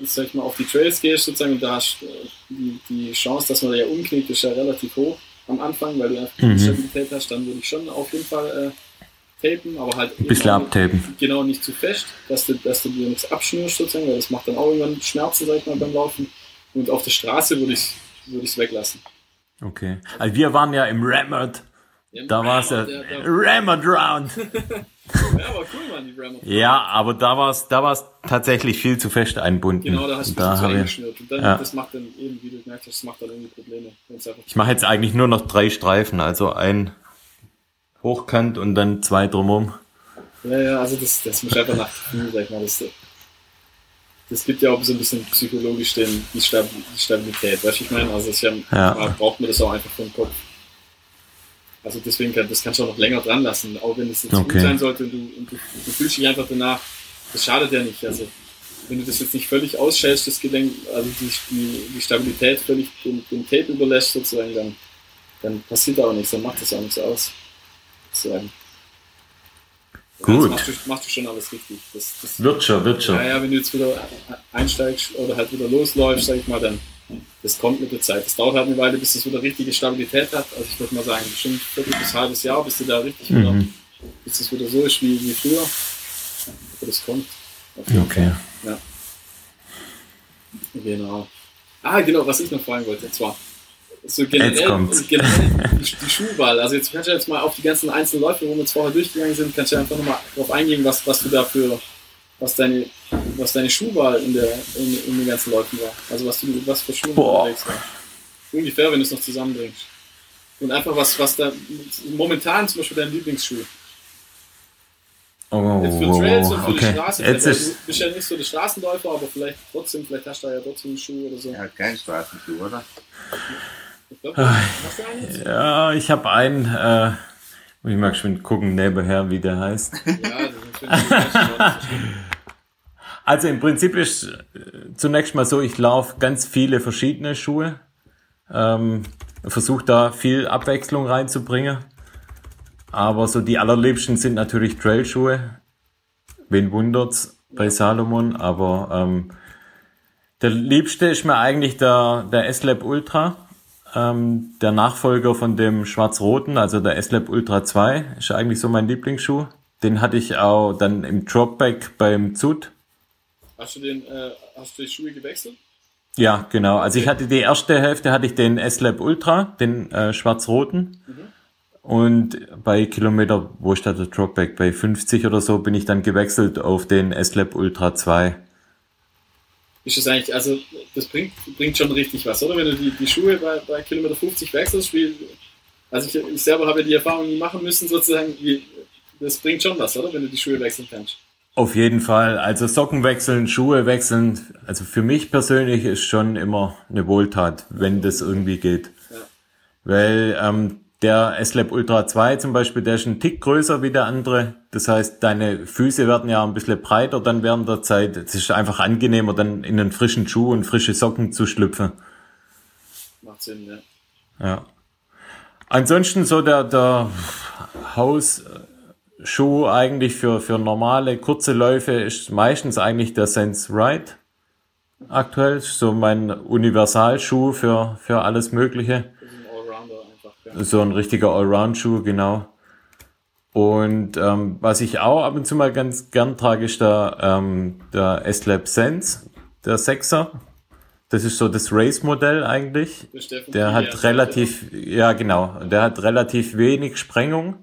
sag ich mal, auf die Trails gehst sozusagen und da hast äh, die, die Chance, dass man da ja umknickt, ist ja relativ hoch am Anfang, weil du einfach Mhm. die Stabilität hast, dann würde ich schon auf jeden Fall äh, tapen, aber halt Ein bisschen abtapen. genau nicht zu fest, dass du, dass du dir nichts abschnürst sozusagen, weil das macht dann auch irgendwann Schmerzen, sag ich mal, beim Laufen. Und auf der Straße würde ich würde ich es weglassen. Okay. Also wir waren ja im Da war es ja Rammed Round. [LAUGHS] ja, aber cool, Mann, die Rammer. Ja, aber da war es da war's tatsächlich viel zu fest einbunden. Genau, da hast du da zu habe eng ich, geschnürt. Und dann, Ja. das macht dann eben, wie du gemerkt hast, das macht dann irgendwie Probleme. Ich mache jetzt eigentlich nur noch drei Streifen, also ein hochkant und dann zwei drumherum. Ja, ja, also das, das muss einfach nach sag ich mal. Das, das gibt ja auch so ein bisschen psychologisch den, die, Stab die Stabilität, weißt du, ich meine? Also ist ja, braucht man das auch einfach vom Kopf. Also deswegen kann, das kannst du auch noch länger dran lassen, auch wenn es jetzt Okay. gut sein sollte und du, und du, du fühlst dich einfach danach, das schadet ja nicht. Also wenn du das jetzt nicht völlig ausschälst, das Gelenk, also die, die, die Stabilität völlig dem, dem Tape überlässt sozusagen, dann, dann passiert da auch nichts, dann macht das auch nichts aus. Sozusagen. Gut. Das machst du, machst du schon alles richtig. Das, das, Wird schon, wird schon. ja, ja, wenn du jetzt wieder einsteigst oder halt wieder losläufst, sag ich mal, dann das kommt mit der Zeit. Das dauert halt eine Weile, bis das wieder richtige Stabilität hat. Also ich würde mal sagen, bestimmt viertel bis halbes Jahr, bis du da richtig wieder, Mhm. bis das wieder so ist wie, wie früher. Aber das kommt. Okay. Fall. Genau. Ah, genau, was ich noch fragen wollte, und zwar so generell, [LAUGHS] generell die, die Schuhwahl. Also jetzt kannst du jetzt mal auf die ganzen einzelnen Läufe, wo wir jetzt vorher durchgegangen sind, kannst du einfach nochmal drauf eingehen, was, was du dafür, was deine, was deine Schuhwahl in, der, in, in den ganzen Läufen war. Also was du, was für Schuhe Boah. unterwegs war. Ungefähr, wenn du es noch zusammenbringst. Und einfach was, was da momentan zum Beispiel dein Lieblingsschuh. Oh, Jetzt für Trails und für die okay. Straße. Jetzt ist, du bist ja nicht so der Straßenläufer, aber vielleicht trotzdem, vielleicht hast du da ja trotzdem einen Schuh oder so. Er hat keinen Straßenschuh, oder? Ich glaub, ja, ich habe einen, äh, ich mal schon gucken nebenher, wie der heißt. Ja, das ist natürlich. [LAUGHS] Also im Prinzip ist äh, zunächst mal so, ich laufe ganz viele verschiedene Schuhe, ähm, versuche da viel Abwechslung reinzubringen. Aber so die allerliebsten sind natürlich Trailschuhe. Wen wundert's bei Salomon? Aber ähm, der liebste ist mir eigentlich der, der S-Lab Ultra. Ähm, der Nachfolger von dem schwarz-roten, also der S-Lab Ultra 2, ist eigentlich so mein Lieblingsschuh. Den hatte ich auch dann im Dropback beim Zut. Hast du den, äh, hast du die Schuhe gewechselt? Ja, genau. Also ich hatte die erste Hälfte hatte ich den S-Lab Ultra, den äh, schwarz-roten. Und bei Kilometer, wo steht der Dropback? Bei 50 oder so bin ich dann gewechselt auf den S-Lab Ultra 2. Ist das eigentlich, also das bringt, bringt schon richtig was, oder? Wenn du die, die Schuhe bei, bei Kilometer 50 wechselst, wie, also ich, ich selber habe die Erfahrung machen müssen, sozusagen, wie, das bringt schon was, oder? Wenn du die Schuhe wechseln kannst. Auf jeden Fall. Also Socken wechseln, Schuhe wechseln. Also für mich persönlich ist schon immer eine Wohltat, wenn das irgendwie geht. Ja. Weil ähm, Der S-Lab Ultra 2 zum Beispiel, der ist ein Tick größer wie der andere. Das heißt, deine Füße werden ja ein bisschen breiter dann während der Zeit. Es ist einfach angenehmer, dann in einen frischen Schuh und frische Socken zu schlüpfen. Macht Sinn, ja. Ja. Ansonsten so der, der Hausschuh eigentlich für, für normale, kurze Läufe ist meistens eigentlich der Sense Ride. Aktuell ist so mein Universalschuh für, für alles Mögliche. Ein einfach. So ein richtiger Allround-Schuh, genau. Und ähm, was ich auch ab und zu mal ganz gern trage, ist der, ähm, der S-Lab Sense, der Sechser. Das ist so das Race-Modell eigentlich. Der hat relativ, ja genau, der hat relativ wenig Sprengung.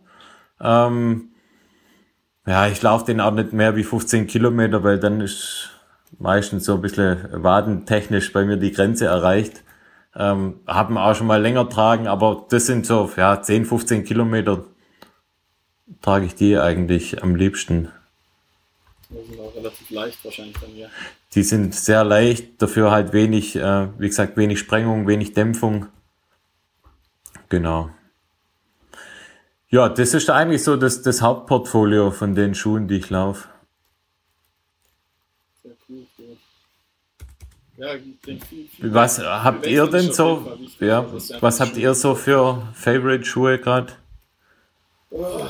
Ähm, ja, ich laufe den auch nicht mehr wie 15 Kilometer, weil dann ist meistens so ein bisschen wadentechnisch bei mir die Grenze erreicht. Ähm, haben auch schon mal länger tragen, aber das sind so ja 10, 15 Kilometer trage ich die eigentlich am liebsten. Die sind auch relativ leicht wahrscheinlich bei mir. Die sind sehr leicht, dafür halt wenig, äh, wie gesagt, wenig Sprengung, wenig Dämpfung. Genau. Ja, das ist eigentlich so das, das Hauptportfolio von den Schuhen, die ich laufe. Sehr cool. Ja, ich denke viel, viel Was habt ihr denn auf so? Ja, ja was habt Schuh. ihr so für Favorite-Schuhe gerade? Oh,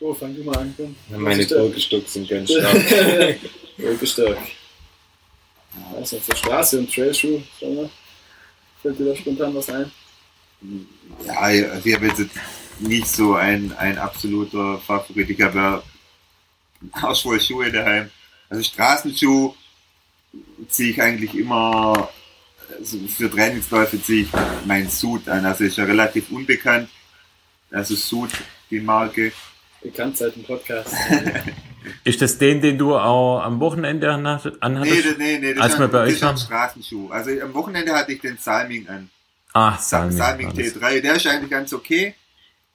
oh, fang du mal an. komm. Meine der- Birkenstock sind ganz [LAUGHS] stark. Stark. Was ist das? Straße und Trailschuh? Schau mal. Fällt dir da spontan was ein? Ja, also ich habe jetzt nicht so ein, ein absoluter Favorit. Ich habe ja auch voll Schuhe daheim. Also Straßenschuh ziehe ich eigentlich immer, also für Trainingsläufe ziehe ich meinen Suit an. Also ist ja relativ unbekannt. Also Suit, die Marke. Bekannt seit dem Podcast. [LAUGHS] Ist das den, den du auch am Wochenende anhat- Nee, anhattest? das- nee, nee, das Als ist wir ein, bei euch waren? Straßenschuh. Also am Wochenende hatte ich den Salming an. Ah, Salming. Salming war das. T3, der ist eigentlich ganz okay.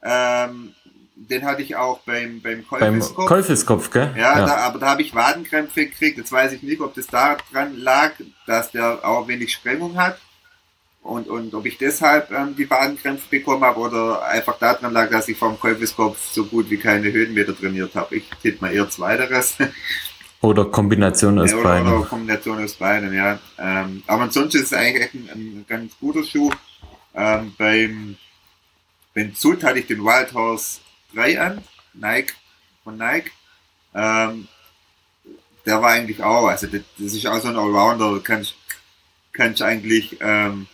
Ähm, den hatte ich auch beim, beim Beim Käufiskopf. Käufiskopf, gell? Ja, Da, aber da habe ich Wadenkrämpfe gekriegt. Jetzt weiß ich nicht, ob das daran lag, dass der auch wenig Sprengung hat. Und, und ob ich deshalb ähm, die Wadenkrämpfe bekommen habe oder einfach daran lag, dass ich vom Käufiskopf so gut wie keine Höhenmeter trainiert habe. Ich tippe mal eher zweiteres. [LAUGHS] Oder Kombination aus Ja, oder, oder beiden. Kombination aus beiden, ja. Ähm, aber ansonsten ist es eigentlich echt ein, ein ganz guter Schuh. Ähm, beim, Zut hatte ich den Wild Horse 3 an, Nike, von Nike. Ähm, der war eigentlich auch, also das, das ist auch so ein Allrounder, kannst kannst eigentlich ähm,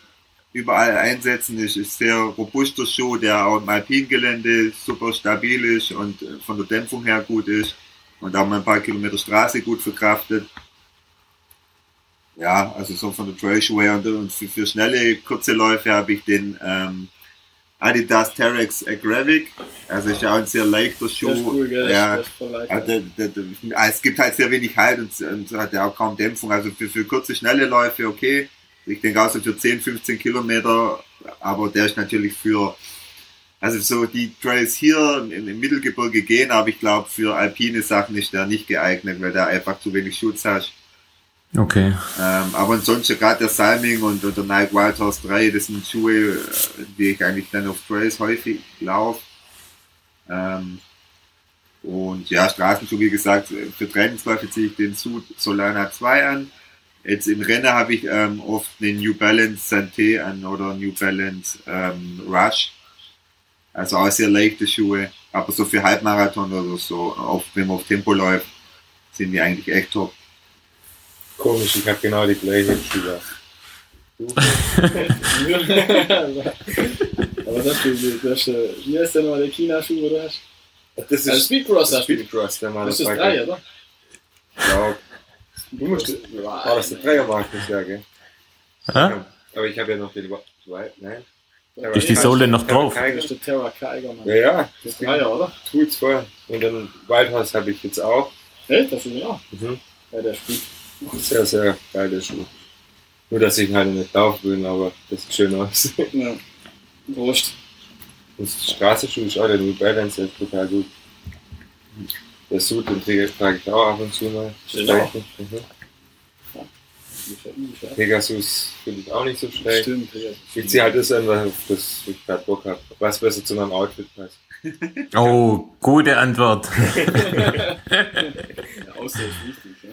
überall einsetzen. Ist ein sehr robuster Schuh, der auch im Alpingelände super stabil ist und äh, von der Dämpfung her gut ist und auch mal ein paar Kilometer Straße gut verkraftet. Ja, also so von der Trailschuhe und, und für, für schnelle, kurze Läufe habe ich den ähm, Adidas Terex Agravic. Also ist ja auch ein sehr leichter Schuh. Der ist cool, gell? Ja, der ist voll leicht. also, es gibt halt sehr wenig Halt und, und hat ja auch kaum Dämpfung. Also für, für kurze, schnelle Läufe okay. Ich denke auch so für 10, 15 Kilometer, aber der ist natürlich für, also so die Trails hier im, im Mittelgebirge gehen, aber ich glaube für alpine Sachen ist der nicht geeignet, weil der einfach zu wenig Schutz hat. Okay. Ähm, aber ansonsten gerade der Salming und, und der Nike Wild Horse 3, das sind Schuhe, die ich eigentlich dann auf Trails häufig laufe. Ähm, und ja, Straßenschuhe, wie gesagt, für Trainingsläufe ziehe ich den Suit Solana 2 an. Jetzt im Rennen habe ich ähm, oft einen New Balance Santé an oder New Balance ähm, Rush. Also auch sehr leichte Schuhe, aber so für Halbmarathon oder so, auf, wenn man auf Tempo läuft, sind die eigentlich echt top. Komisch, ich habe genau die gleiche Schuhe. Aber das ist, das ist, äh, wie heißt der nochmal, der China-Schuh, oder? Das Also Speedcross hast du. Speedcross, wenn man Das das ist sagt. drei, oder? Ja, Du musst, war das der Dreiermarkt, das ja, gell? Ja? Aber ich habe ja noch den zwei, nein. Ist die Sohle noch drauf? Das ist der Terra Kiger, Mann. Ja, ja, Das das ist Dreier, oder? tut's voll. Und dann Whitehouse habe ich jetzt auch. Echt? Das ist ja. Mhm. Ja, der spielt. Sehr, sehr geil, der Schuh. Nur, dass ich ihn halt nicht laufen will, aber das sieht schön aus. [LAUGHS] Ja. Prost. Und der Straßenschuh ist auch der New Balance, der ist total gut. Der Suit, den trage trage ich auch ab und zu mal. Genau. Pegasus finde ich auch nicht so schlecht. Stimmt, ja. Ich ziehe halt das an, das ich gerade Bock habe. Was besser zu meinem Outfit passt. Oh, gute Antwort. [LAUGHS] Ja, Aussehen ist wichtig, ja.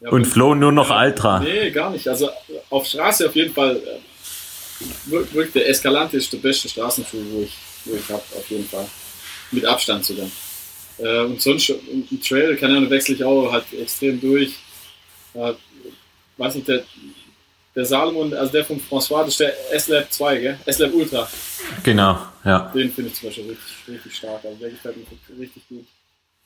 Ja Und aber- Flo nur noch Ultra. Nee, gar nicht. Also auf Straße auf jeden Fall äh, wir- wirklich der Escalante ist der beste Straßenschuh, wo ich, wo ich habe, auf jeden Fall. Mit Abstand sogar. Äh, und sonst im Trail, keine Ahnung, wechsle ich auch halt extrem durch. Äh, weiß nicht, der, der Salomon, also der von François, das ist der S-Lab 2, gell? S-Lab Ultra. Genau, ja. Den finde ich zum Beispiel richtig, richtig stark. Also der gefällt mir richtig gut.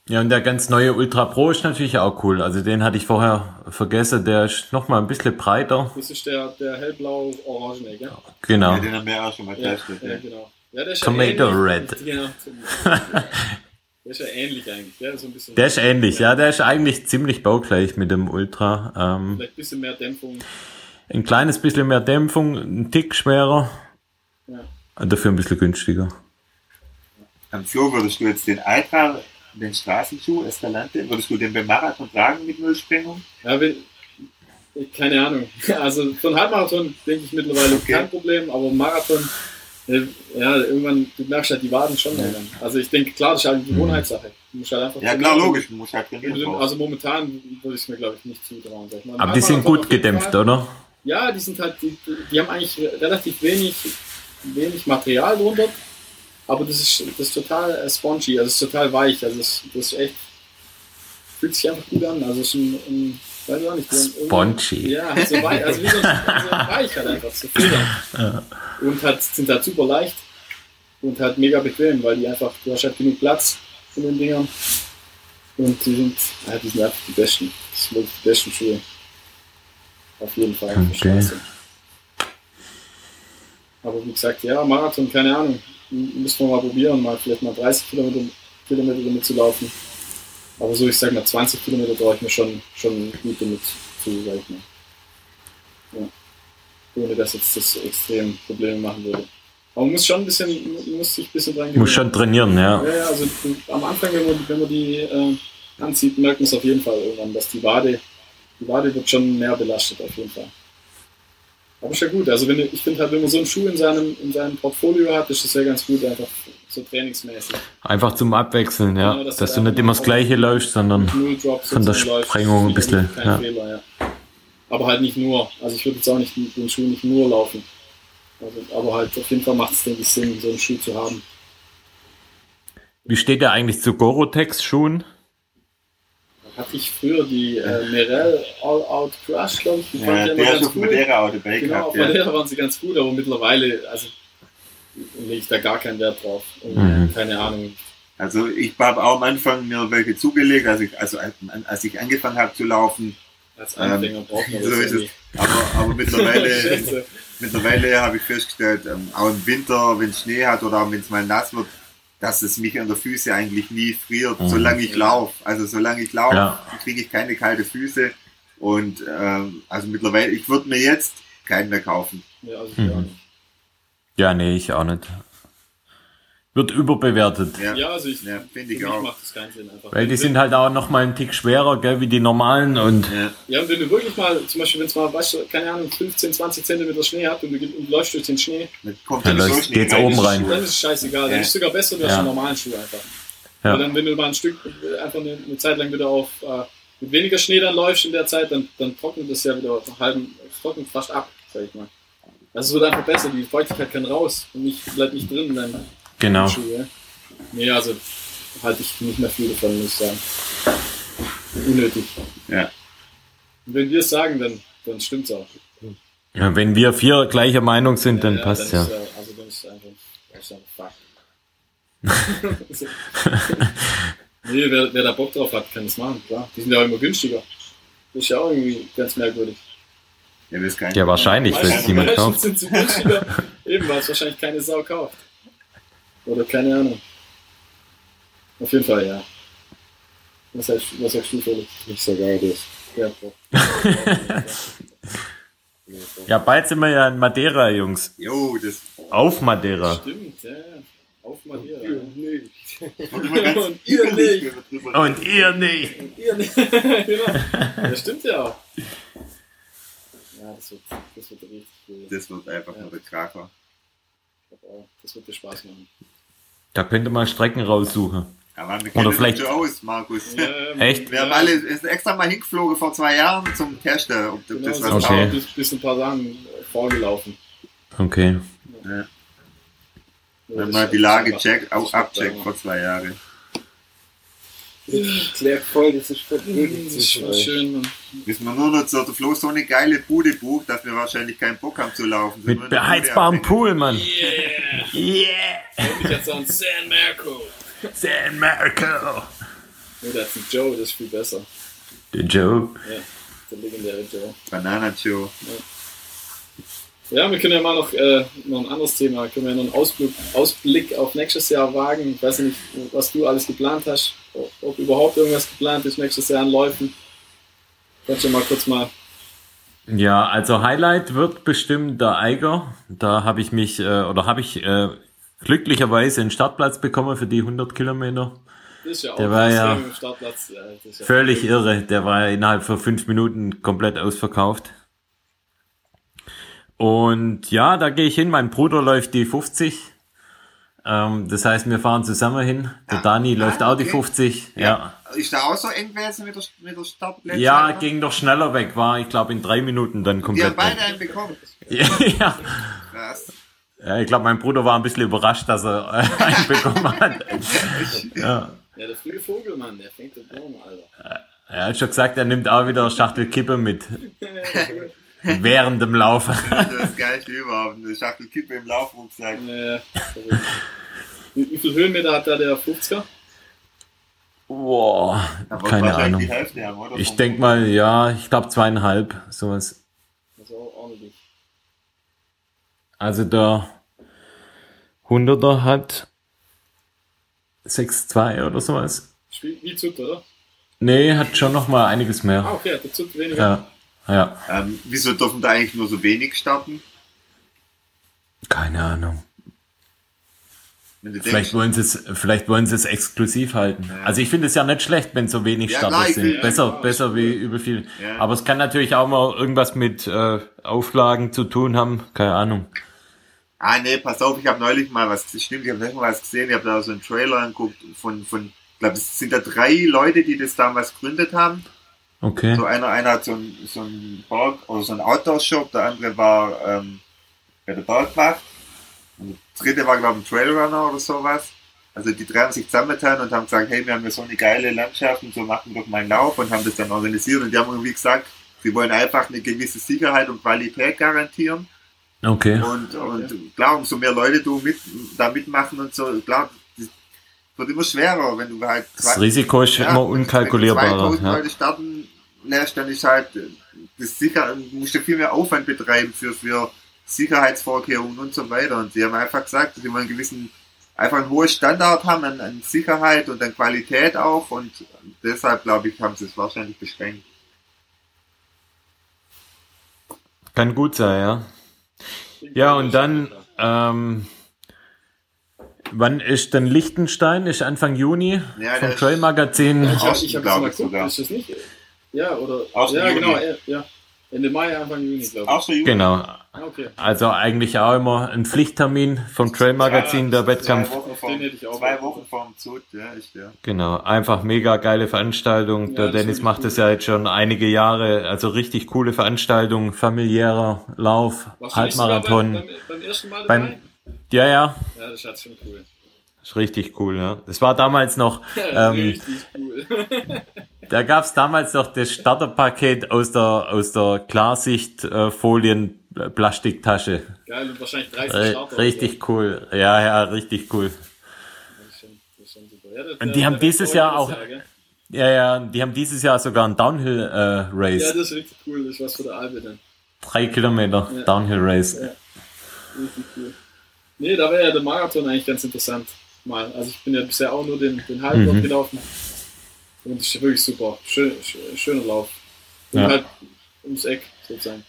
Ja, und der ganz neue Ultra Pro ist natürlich auch cool. Also den hatte ich vorher vergessen. Der ist nochmal ein bisschen breiter. Das ist der, der hellblau-orangene, gell? Genau. Ja, den haben wir auch schon mal Ja, getestet. ja, Ja, genau. Ja, der ist Tomato ja ähnlich. Red. [LAUGHS] Genau. Der ist ja ähnlich eigentlich. Der ist so ein bisschen, Der ist ähnlich, ja. Der ist eigentlich ziemlich baugleich mit dem Ultra. Ähm, Vielleicht ein bisschen mehr Dämpfung. ein kleines bisschen mehr Dämpfung, ein Tick schwerer. Ja. Und dafür ein bisschen günstiger. Am Flo, würdest du jetzt den Ultra, den Straßenschuh, Escalante, würdest du den beim Marathon tragen mit Nullsprengung? Ja, wenn, keine Ahnung. [LAUGHS] Also von Halbmarathon denke ich mittlerweile Okay. kein Problem, aber Marathon, äh, ja, irgendwann, du merkst halt die Waden schon. Ja. Also ich denke, klar, das ist halt eine Gewohnheitssache. Du musst halt einfach Ja, trainieren. klar, logisch, du musst halt trainieren. Also momentan würde ich es mir, glaube ich, nicht zutrauen. Ich mal. Aber die sind gut gedämpft, Fall. oder? Ja, die sind halt, die, die haben eigentlich relativ wenig, wenig Material drunter, aber das ist, das ist total äh, spongy, also es ist total weich, also das, das ist echt, fühlt sich einfach gut an, also es ist ein, ein weiß ich auch nicht, so Spongy. Ja, halt so weich, also wie so ein, so ein [LAUGHS] weich halt einfach, so Federn. Und halt, sind halt super leicht und halt mega bequem, weil die einfach, du hast halt genug Platz in den Dingern und die sind, ja, die sind einfach die besten, das sind wirklich die besten Schuhe. Auf jeden Fall. Okay. Aber wie gesagt, ja, Marathon, keine Ahnung. Müssen wir mal probieren, mal vielleicht mal 30 Kilometer, Kilometer damit zu laufen. Aber so, ich sag mal, 20 Kilometer traue ich mir schon, schon gut damit zu, sag ich mal. Ja. Ohne dass jetzt das extrem Probleme machen würde. Aber man muss schon ein bisschen, muss sich ein bisschen dran Muss schon trainieren, ja. ja, also am Anfang, wenn man, wenn man die äh, anzieht, merkt man es auf jeden Fall irgendwann, dass die Wade, die Wade wird schon mehr belastet auf jeden Fall. Aber ist ja gut, also wenn, ich finde halt, wenn man so einen Schuh in seinem, in seinem Portfolio hat, ist das ja ganz gut, einfach so trainingsmäßig. Einfach zum Abwechseln, ja. Ja, das Dass ist du nicht immer das Gleiche läufst, sondern Von der Sprengung ein bisschen, ja. Fehler, ja. Aber halt nicht nur, also ich würde jetzt auch nicht mit den Schuh nicht nur laufen. Also, aber halt auf jeden Fall macht es, denke ich, Sinn, so einen Schuh zu haben. wie steht der eigentlich zu Gorotex-Schuhen? Hatte ich früher die äh, Merrell All Out Crush, glaube ich, die fand Ja, ich immer ganz auf cool. Madeira auch dabei Genau, auf gehabt. Ja. Madeira waren sie ganz gut, aber mittlerweile, also lege ich da gar keinen Wert drauf. Und, Mhm. Keine Ahnung. Also ich habe auch am Anfang mir welche zugelegt, als ich, also als, ich angefangen habe zu laufen. Als Anfänger braucht man So das ist es. Aber, aber mittlerweile, [LAUGHS] mittlerweile habe ich festgestellt, ähm, auch im Winter, wenn es Schnee hat oder auch wenn es mal nass wird, dass es mich an der Füße eigentlich nie friert, Mhm. solange ich laufe. Also solange ich laufe, Ja. kriege ich keine kalte Füße. Und ähm, also mittlerweile, ich würde mir jetzt keinen mehr kaufen. Ja, also Mhm. ja. nicht. Ja, nee, ich auch nicht. Wird überbewertet. Ja, ja, also ich, Ja, für finde ich mich auch. macht das keinen Sinn einfach. Weil die sind halt auch noch mal einen Tick schwerer, gell, wie die normalen und Ja. Ja, und wenn du wirklich mal, zum Beispiel, wenn es mal, weißt du, keine Ahnung, 15, 20 Zentimeter Schnee hat und du, und läufst durch den Schnee, Dann kommt so Schnee geht's rein. oben dann rein. ist, dann ist es scheißegal. Dann Ja. ist es sogar besser, du hast Ja. einen normalen Schuh einfach. Ja. Weil dann, wenn du mal ein Stück, einfach eine, eine Zeit lang wieder auf äh, mit weniger Schnee dann läufst in der Zeit, dann, dann trocknet das ja wieder nach halben, trocknet fast ab, sag ich mal. Also es wird einfach besser, die Feuchtigkeit kann raus und nicht, bleibt nicht drin in deinem genau. Ja. Nee, also halte ich nicht mehr viel davon, muss ich sagen. Unnötig. Ja. Und wenn wir es sagen, dann, dann stimmt's auch. Ja, wenn wir vier gleicher Meinung sind, dann passt ja. Ist, äh, also dann ist es einfach, ist es einfach fuck. [LAUGHS] nee, wer, wer da Bock drauf hat, kann das machen, klar. Die sind ja auch immer günstiger. Das ist ja auch irgendwie ganz merkwürdig. Ja, das kann Ja, wahrscheinlich, weil es niemand kauft. sind sie günstiger, eben weil es wahrscheinlich keine Sau kauft. Oder keine Ahnung. Auf jeden Fall, ja. Was sagst, was sagst du, Felix? Ich sag auch das. Ja. [LAUGHS] Ja, bald sind wir ja in Madeira, Jungs. Jo, das Auf Madeira. Stimmt, ja. ja. Auf Madeira. Ja, Ja. Und ihr nicht. [LAUGHS] wenn wir drüber Und ihr nicht. Ihr nicht. [LAUGHS] genau. Das stimmt ja auch. das wird, das wird richtig cool. Das wird einfach Ja. nur der Kracher. Ich glaub auch, Das wird dir Spaß machen. Da könnte man Strecken raussuchen. Aber wir Oder kennen vielleicht- schon aus, Markus. Ähm, [LAUGHS] Echt? Wir haben alle ist extra mal hingeflogen vor zwei Jahren zum Testen, ob Genau, das sind was Okay. okay. taugt. bis, bis ein paar Sachen äh, vorgelaufen. Okay. Ja. Mal ist die Lage checkt, auch abcheckt vor zwei Jahren. Klär voll, das ist voll Mhm, Das ist schon schön. Mann. Wissen wir nur noch, so der Flo so eine geile Bude bucht, dass wir wahrscheinlich keinen Bock haben zu laufen. Mit beheizbarem. Pool, Mann. Yeah! Yeah! Ich jetzt so ein San Marco. San Marco. Nee, das ist ein Joe, das ist viel besser. Der Joe. Ja, der legendäre Joe. Banana Joe. Ja, wir können ja mal noch, äh, noch ein anderes Thema, können wir noch einen Ausblick, Ausblick auf nächstes Jahr wagen. Ich weiß ja nicht, was du alles geplant hast, ob, überhaupt irgendwas geplant ist nächstes Jahr an Läufen. Kannst du mal kurz mal. Ja, also Highlight wird bestimmt der Eiger. Da habe ich mich, äh, oder habe ich äh, glücklicherweise einen Startplatz bekommen für die 100 Kilometer. Das ist ja auch Der war ja. Ja, ja Völlig irre. Der war innerhalb von fünf Minuten komplett ausverkauft. Und ja, da gehe ich hin. Mein Bruder läuft die 50. Ähm, das heißt, wir fahren zusammen hin. Der Ah, Dani ah, läuft auch die okay. 50. Ja. Ist da auch so eng gewesen mit der, mit der Startplätze? Ja, ging doch schneller weg. War, ich glaube, in drei Minuten dann Wir komplett haben beide einen bekommen. [LAUGHS] ja. Krass. ja, ich glaube, mein Bruder war ein bisschen überrascht, dass er äh, [LAUGHS] einen bekommen hat. Ja. Ja, der frühe Vogelmann, der fängt den Baum, Alter. Er hat schon gesagt, er nimmt auch wieder Schachtel Kippe mit. [LAUGHS] Während dem Laufen. Das geilste überhaupt. Eine Schachtel Kippe im Laufrucksack. Verrückt. wie, wie viel Höhenmeter hat da der 50er? Boah, keine Ahnung. Hälfte? Ich denke mal, ja, ich glaube zweieinhalb, sowas. Also der 100er hat 6,2 oder sowas. Wie Zut, oder? Nee, hat schon noch mal einiges Ah, mehr. okay, der Zut weniger. Ja, ja, Ähm, wieso dürfen da eigentlich nur so wenig starten? keine Ahnung. Vielleicht denkst, wollen sie es, vielleicht wollen sie es exklusiv halten. Ja. Also ich finde es ja nicht schlecht, wenn so wenig Ja, Starter sind. find- besser, ja, besser wie über viel. Aber es kann natürlich auch mal irgendwas mit äh, Auflagen zu tun haben. Keine Ahnung. ah nee, pass auf, ich habe neulich mal was, stimmt, ich habe neulich mal was gesehen, ich habe da so einen Trailer angeguckt von, von ich glaube, es sind da drei Leute, die das damals gegründet haben. Okay. So einer, einer hat so ein, so ein Berg, oder so ein Outdoor-Shop, der andere war ähm, bei der Bergwacht. Und der dritte war, glaube ich, ein Trailrunner oder sowas. Also die drei haben sich zusammengetan und haben gesagt, hey, wir haben hier so eine geile Landschaft und so machen wir doch mal einen Lauf und haben das dann organisiert und die haben irgendwie gesagt, sie wollen einfach eine gewisse Sicherheit und Qualität garantieren. Okay. Und, und klar, umso mehr Leute du mit, da mitmachen und so, klar, das wird immer schwerer, wenn du halt Das Risiko ist ja, immer wenn unkalkulierbarer. 2000 Ja. Leute starten lässt, dann ist halt das sicher, du musst ja viel mehr Aufwand betreiben für, für Sicherheitsvorkehrungen und so weiter. Und sie haben einfach gesagt, sie wollen einen gewissen, einfach einen hohen Standard haben an, an Sicherheit und an Qualität auch. Und deshalb, glaube ich, haben sie es wahrscheinlich beschränkt. Kann gut sein, ja. Ja, und dann, ähm, wann ist denn Liechtenstein? Ist Anfang Juni Ja, vom Trail Magazin. Ich habe ich hab mal geguckt, sogar. ist das nicht? Ja, oder? Osten ja, Juni. genau, ja, ja. Ende Mai, Anfang Juni, glaube Auch ich. so Juni. Genau. Okay. Also eigentlich auch immer ein Pflichttermin vom Trail Magazin, der Wettkampf. Zwei Wochen, vom, Den hätte ich auch zwei. Wochen vorm Zut, ja, ist der. Genau, einfach mega geile Veranstaltung. Ja, Der das Dennis macht cool. das ja jetzt schon einige Jahre. Also richtig coole Veranstaltung, familiärer Lauf, Warst Halbmarathon. Beim, beim, beim ersten Mal Beim- dabei? Ja, ja, Ja, das ist schon cool. ist richtig cool. Ja. Das war damals noch, [LAUGHS] ähm, Richtig cool. [LAUGHS] da gab's damals noch das Starterpaket aus der aus der Klarsicht-Folien. Plastiktasche. Geil, und wahrscheinlich 30 Äh, Starter. richtig cool. Ja, ja, richtig cool. Das ist schon, das ist schon super. Ja, Und die haben dieses Jahr auch- ja? Ja, ja, die haben dieses Jahr sogar ein Downhill äh, Ja, das ist richtig cool. Das ist was für der Albe dann. Drei Kilometer Ja. Downhill Race. Ja. Richtig cool. Nee, da wäre ja der Marathon eigentlich ganz interessant. Mal. Also ich bin ja bisher auch nur den, den halben Mhm. gelaufen. Und das ist wirklich super. Schön, sch- schöner Lauf. Und Ja. halt ums Eck sozusagen.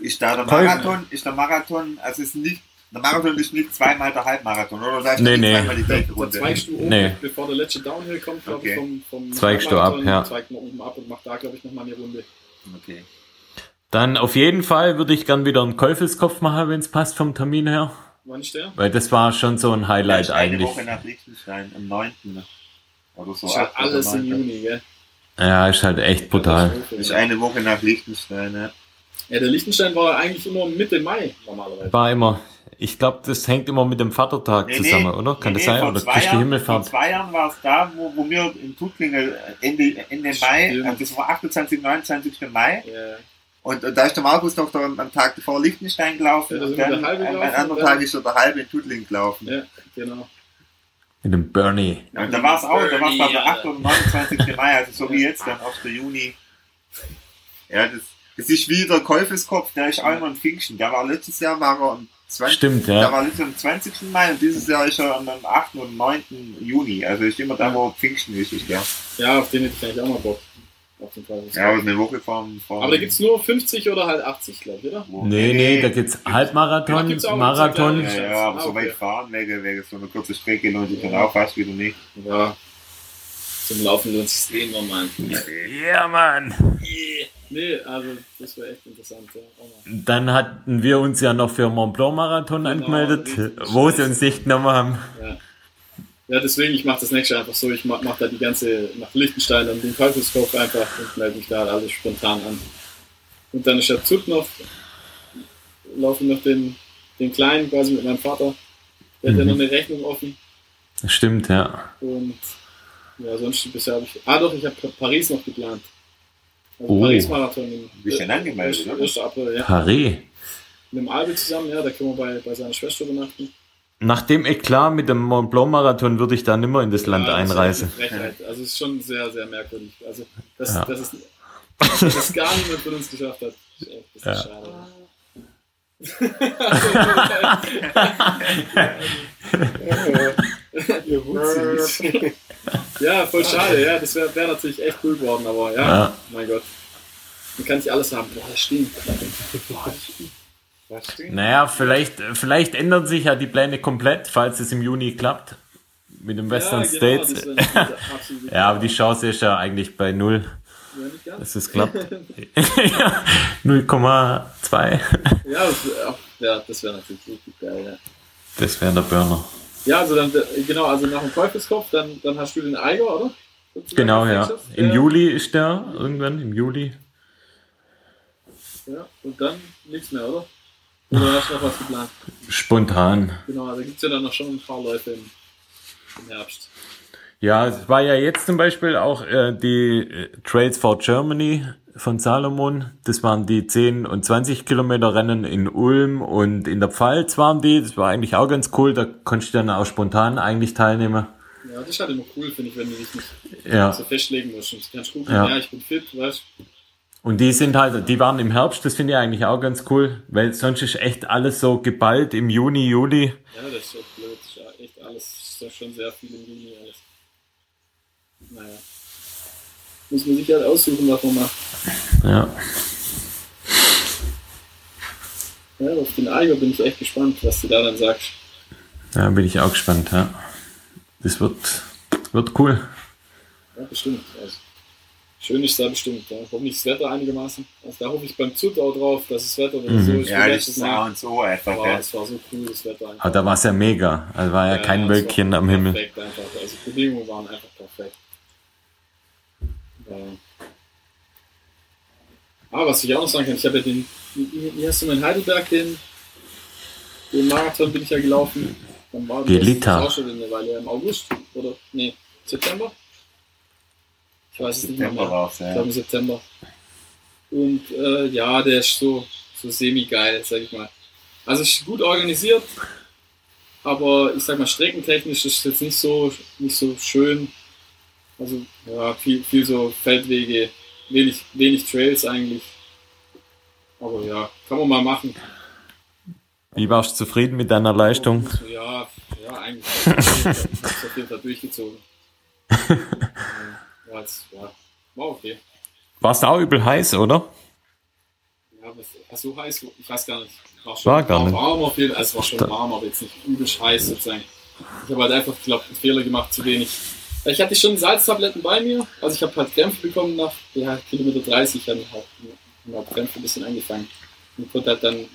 Ist da der. Marathon, ist der Marathon, also ist nicht, der Marathon ist nicht zweimal der Halbmarathon, oder? Da ist Nee, nee. zweimal die gleiche Runde. zweigst du oben, Nee. bevor der letzte Downhill kommt, glaube ich, Okay. vom, vom Zweigst du ab, ja. Zweigt man oben ab und macht da, glaube ich, nochmal eine Runde. Okay. Dann auf jeden Fall würde ich gern wieder einen Käufelskopf machen, wenn es passt vom Termin her. Wann ist der? Weil das war schon so ein Highlight eine eigentlich. Woche nach Liechtenstein, am 9. Oder so. Ist halt 8. oder alles im 9.. Juni, gell? Ja, ist halt echt brutal. Das ist eine Woche nach Liechtenstein, ja. Ja, der Liechtenstein war eigentlich immer Mitte Mai normalerweise. War immer. Ich glaube, das hängt immer mit dem Vatertag Nee, zusammen, nee. oder? Kann Nee, das sein? vor Oder Christi Jahren- Vor Himmelfahrt? zwei Jahren war es da, wo, wo wir in Tuttlingen Ende, Ende Mai, Stimmt. also das war 28, 29. Mai, Ja. und, und da ist der Markus noch da am, am Tag vor Liechtenstein gelaufen Ja, und dann der halbe am, anderen dann- Tag ist er der halbe in Tuttlingen gelaufen. ja, genau. Mit dem Bernie. Und da war es auch, da war es der 8. Alter. oder 29. Mai, also so wie jetzt, dann 1. Juni. Ja, das, das ist wie der Käufeskopf, der ist auch immer am Pfingsten. Der war letztes Jahr war er am 20. Stimmt, Der ja. war letztes Jahr am 20. Mai und dieses Jahr ist er am 8. und 9. Juni. Also ist immer da, wo Pfingsten ist, ist der. Ja, auf den hätte ich eigentlich auch mal Bock. Fall. Ja, aber eine Woche vom. vom Aber da gibt es nur 50 oder halt 80, glaube ich, oder? Nee, nee, da gibt's Ja, Halbmarathon, gibt's auch Marathon. Ja, ja, aber Ah, so okay. weit fahren wegen, wegen so einer kurzen Strecke lohnt sich dann Ja. auch fast wieder nicht. Ja. Zum Laufen lohnt sich eh nochmal. Ja, Mann. Nee, also das wäre echt interessant. Ja. Dann hatten wir uns ja noch für Mont Blanc Marathon Genau, angemeldet, wo sie uns nicht genommen haben. Ja. Ja, deswegen, ich mache das nächste einfach so. Ich mache mach da die ganze, nach Liechtenstein dann den Teufelskopf einfach und melde mich da alles spontan an. Und dann ist der Zug noch, laufen noch den, den Kleinen quasi mit meinem Vater. Der hat ja Mhm. noch eine Rechnung offen. Stimmt, ja. Und ja, sonst bisher habe ich. Ah doch, ich habe Paris noch geplant. Also Oh. Paris-Marathon. du denn angemeldet, oder? 1. April, ja. Paris. Mit dem Albe zusammen, ja, da können wir bei, bei seiner Schwester übernachten. Nach dem Eklat mit dem Mont Blanc Marathon würde ich da nimmer in das Land Ja, das ist einreisen. Also es ist schon sehr, sehr merkwürdig. Also dass, Ja. dass, es, dass es gar niemand von uns geschafft hat. Ist ein bisschen Ja. schade. [LAUGHS] Ja, voll schade, ja. Das wäre wär natürlich echt cool geworden, aber ja, Ja. mein Gott. Man kann nicht alles haben. Boah, das stinkt. Das stimmt. Naja, vielleicht, vielleicht ändern sich ja die Pläne komplett, falls es im Juni klappt. Mit dem Western ja, genau, States. [LAUGHS] Ja, aber die Chance ist ja eigentlich bei null, Ja, dass es klappt. [LAUGHS] [LAUGHS] 0,2. Ja, das wäre ja, das wär natürlich richtig geil, ja. Das wäre der Burner. Ja, also dann, genau, also nach dem Teufelskopf, dann, dann hast du den Eiger, oder? Sozusagen, Genau, ja. Im Ja, Juli ist der, irgendwann im Juli. Ja, und dann nichts mehr, oder? Oder hast du noch was geplant? Spontan. Genau, da gibt es ja dann noch schon ein paar Läufe im, im Herbst. Ja, es war ja jetzt zum Beispiel auch äh, die äh, Trails for Germany von Salomon. Das waren die 10 und 20 Kilometer Rennen in Ulm und in der Pfalz waren die. Das war eigentlich auch ganz cool. Da konntest du dann auch spontan eigentlich teilnehmen. Ja, das ist halt immer cool, finde ich, wenn du dich nicht Ja. so festlegen musst. Und du kannst gucken, Ja. ja. ich bin fit, weißt Und die sind halt, die waren im Herbst, das finde ich eigentlich auch ganz cool, weil sonst ist echt alles so geballt im Juni, Juli. Ja, das ist echt blöd. Das ist ja echt alles, das ist ja schon sehr viel im Juni alles. Naja. Muss man sich halt aussuchen, was man macht. Ja. Ja, auf den Eiger bin ich echt gespannt, was du da dann sagst. Da bin ich auch gespannt, ja. Das wird, wird cool. Ja, bestimmt. Also, schön ist da bestimmt. Ja. Hoffentlich das Wetter einigermaßen. Also, da hoffe ich beim Zut auch drauf, dass das Wetter Mhm. so ist Ja, das ist Mal. und so einfach. Wow, ja. es war so cool, das Wetter einfach. Aber da war es ja mega. Also war ja, kein es war Wölkchen am Himmel. Perfekt einfach. Also die Bedingungen waren einfach perfekt. Ja. Ah, was ich auch noch sagen kann, ich habe ja den, wie, hast du in Heidelberg den, den Marathon bin ich ja gelaufen. Dann war das, Gelita. das auch schon eine Weile im August oder nee, September? Ich weiß es nicht mehr. September war's, Ich ja. glaube im September. Und äh, ja, der ist so, so semi-geil, sag ich mal. Also ist gut organisiert, aber ich sag mal, streckentechnisch ist es jetzt nicht so, nicht so schön. Also ja, viel, viel so Feldwege, wenig, wenig Trails eigentlich. Aber ja, kann man mal machen. Wie warst du zufrieden mit deiner Leistung? Also, ja, ja, eigentlich habe ich es auf jeden Fall durchgezogen. [LAUGHS] jetzt, ja, war okay. Warst du auch übel heiß, oder? Ja, was, so heiß, ich weiß gar nicht. War, schon, War gar nicht. warm auf jeden also es war schon warm, aber jetzt nicht übelst heiß sozusagen. Ich habe halt einfach, glaube einen Fehler gemacht, zu wenig. Ich hatte schon Salztabletten bei mir, also ich habe halt Krämpfe bekommen nach ja, Kilometer 30, dann halt und habe Krämpfe ein bisschen angefangen. Und konnte halt dann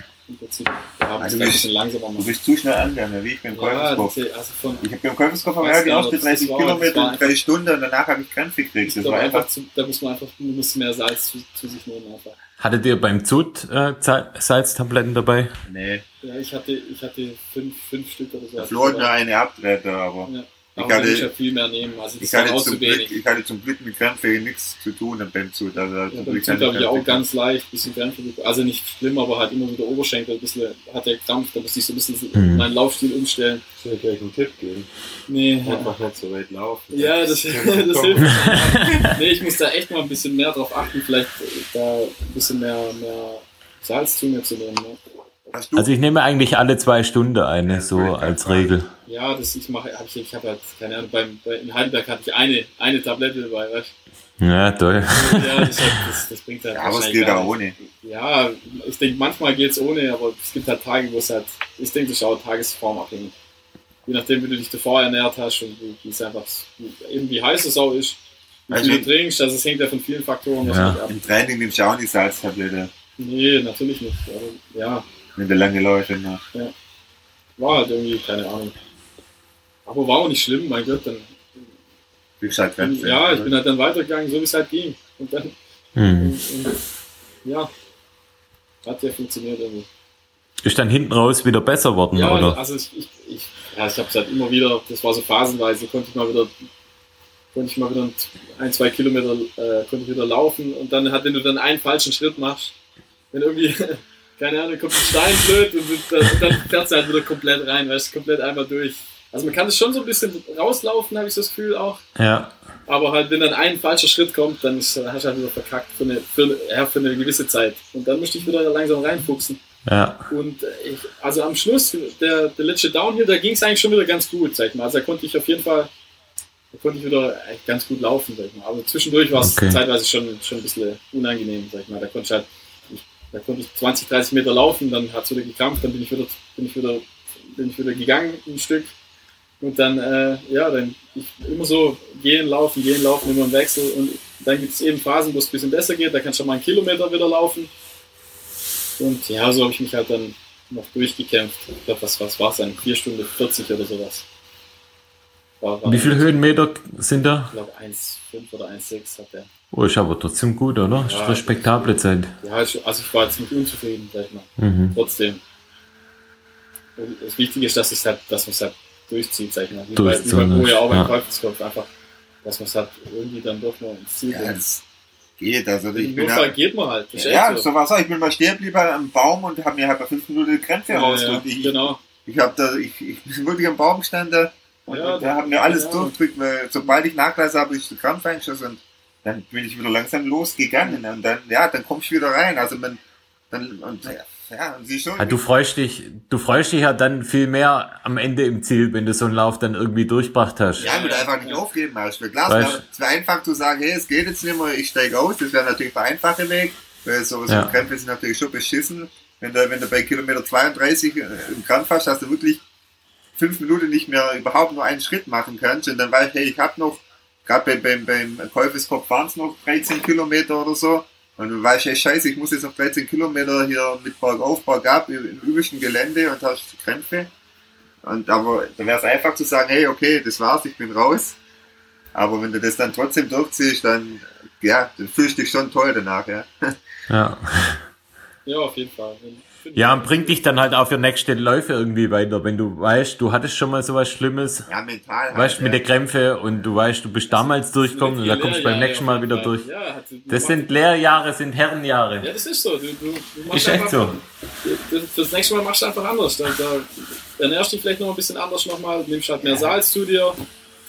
Also bist- Du bist zu schnell angegangen, wie ich beim Ja, Käuferskopf. das, also Ich habe beim Käuferskopf ja gar ersten nicht, 30 das war- Kilometer in drei Stunden und danach habe ich Krämpfe gekriegt. Das war einfach, einfach zu, da muss man einfach man muss mehr Salz zu, zu sich nehmen einfach. Hattet ihr beim Zut äh, Sa- Salztabletten dabei? Nee, Ja, ich hatte, ich hatte fünf, fünf Stück oder so. der Flo hat mir eine abtreten, aber Ja. Ich hatte- ja viel mehr nehmen. Also ich hatte, zum Glück, ich hatte zum Glück mit Krämpfe nichts zu tun beim Zut. Also, Ja, zum keine habe ich auch ganz leicht, bisschen Krämpfe bekommen. Also nicht schlimm, aber halt immer wieder Oberschenkel, ein bisschen, hat der Krampf, da musste ich so ein bisschen Mhm. meinen Laufstil umstellen. Soll ich gleich einen Tipp geben? Nee, ja, Einfach nicht so weit laufen. ja das, das [LAUGHS] hilft. mir. Nee, ich muss da echt mal ein bisschen mehr drauf achten, vielleicht da ein bisschen mehr, mehr Salz zu mir zu nehmen. Ne? Also ich nehme eigentlich alle zwei Stunden eine, so als Regel. Ja, das ich mache, hab ich, ich habe halt, keine Ahnung, beim, bei, in Heidelberg hatte ich eine, eine Tablette dabei, weißt Ja, toll. du? Ja, das, hat, das, das bringt halt ja, aber es geht auch ohne. Ja, ich denke, manchmal geht es ohne, aber es gibt halt Tage, wo es halt, ich denke, das ist auch tagesformabhängig. Je nachdem, wie du dich davor ernährt hast und wie, wie es einfach, wie, eben wie heiß es auch ist, wie Also- viel du trinkst, also es hängt ja von vielen Faktoren Ja. ab. Im Training nimmst du auch nicht Salztablette, Nee, natürlich nicht. Aber, ja, wenn du lange Läufe machst. war halt irgendwie, keine Ahnung. Aber war auch nicht schlimm, mein Gott, dann, Du kriegst halt Krämpfe. ja, ich bin halt dann weitergegangen, so wie es halt ging. Und dann, Mhm. und, und, ja, hat ja funktioniert irgendwie. Ist dann hinten raus wieder besser worden, Ja, oder? also ich, ich, ich, ja, ich habe es halt immer wieder, das war so phasenweise, konnte ich mal wieder, konnte ich mal wieder ein, zwei Kilometer, äh, konnte ich wieder laufen und dann hat, wenn du dann einen falschen Schritt machst, wenn irgendwie, [LAUGHS] keine Ahnung, kommt ein Stein blöd und, dann- und dann fährst du halt wieder komplett rein, weißt du, komplett einmal durch. Also man kann es schon so ein bisschen rauslaufen, habe ich das Gefühl auch. Ja. Aber halt, wenn dann ein falscher Schritt kommt, dann ist, hast du halt wieder verkackt für eine, für, ja, für eine gewisse Zeit. Und dann möchte ich wieder langsam reinfuchsen. Ja. Und äh, ich, also am Schluss, der, der letzte Downhill, da ging es eigentlich schon wieder ganz gut, sag ich mal. Also da konnte ich auf jeden Fall, da konnte ich wieder ganz gut laufen, sag ich mal. Aber zwischendurch war es Okay. zeitweise schon, schon ein bisschen unangenehm, sag ich mal. Da konnte ich halt, ich, da konnte ich 20, 30 Meter laufen, dann hat es wieder gekrampft, dann bin ich wieder, bin ich wieder, bin ich wieder gegangen ein Stück. Und dann, äh, ja, dann ich, immer so gehen, laufen, gehen, laufen, immer im Wechsel. Und dann gibt es eben Phasen, wo es ein bisschen besser geht, da kannst du mal einen Kilometer wieder laufen. Und ja, so habe ich mich halt dann noch durchgekämpft. Ich glaube, was, was war es dann? 4 Stunden 40 oder sowas. War, war Wie viele Höhenmeter sind da? Ich glaube 1,5 oder 1,6 hat der. Oh, ist aber trotzdem gut, oder? Ist Ja, eine respektable Zeit. Ja, ich- also ich war jetzt nicht unzufrieden, sag ich mal. Mhm. Trotzdem. Und Das Wichtige ist, dass, es halt, dass man es halt durchzieht, sag ich mal. Wie bei, wie Durchziehen, bei Mo ja auch beim ja. Teufelskopf. Einfach, dass man es halt irgendwie dann doch noch ins Ziel Ja, bringt. geht. Also ich bin ja, geht man halt. Ja, echt so war es. Ich bin mal stehen geblieben am Baum und habe mir halt bei fünf Minuten die Krämpfe Ja, ja, rausgedrückt. Ich, genau. ich, hab da, ich, ich bin wirklich am Baum gestanden und, Ja, da haben mir alles ja. durchdrückt. weil Sobald ich nachgelassen habe, ist der Krampf eingeschossen und dann bin ich wieder langsam losgegangen und dann, ja, dann komm ich wieder rein. Also man, dann, und ja, sie schon. Ja, du freust dich, du freust dich ja dann viel mehr am Ende im Ziel, wenn du so einen Lauf dann irgendwie durchgebracht hast. Ja, weil du einfach nicht aufgeben hast. Klar, Weißt- es wäre- einfach zu sagen, hey, es geht jetzt nicht mehr, ich steige aus. Das wäre natürlich der einfache Weg, weil so, so Ja. Krämpfe sind natürlich schon beschissen. Wenn du, wenn du bei Kilometer 32 einen Krampf hast, dass du wirklich fünf Minuten nicht mehr überhaupt nur einen Schritt machen kannst und dann weißt du, hey, ich habe noch, gerade beim, beim, beim Käufeskopf fahren es noch 13 Kilometer oder so. Und du weißt, hey, scheiße, ich muss jetzt noch 13 Kilometer hier mit Bergauf, Bergab im im üblichen Gelände und hast Krämpfe. Und aber da wäre es einfach zu sagen, hey, okay, das war's, ich bin raus. Aber wenn du das dann trotzdem durchziehst, dann, ja, dann fühlst du dich schon toll danach, ja. Ja. Ja, auf jeden Fall. Ja, und bringt dich dann halt auch für nächste Läufe irgendwie weiter, wenn du weißt, du hattest schon mal sowas Schlimmes, Ja, mental. halt, weißt mit ja. der Krämpfe und du weißt, du bist damals durchgekommen und da kommst du beim nächsten Mal wieder durch. Ja, Das sind Lehrjahre, sind Herrenjahre. Ja, das ist so. Du, du, du machst Ist echt einfach, so. Das, das nächste Mal machst du einfach anders. Da, da ernährst dich vielleicht noch ein bisschen anders nochmal, nimmst halt mehr Salz zu dir,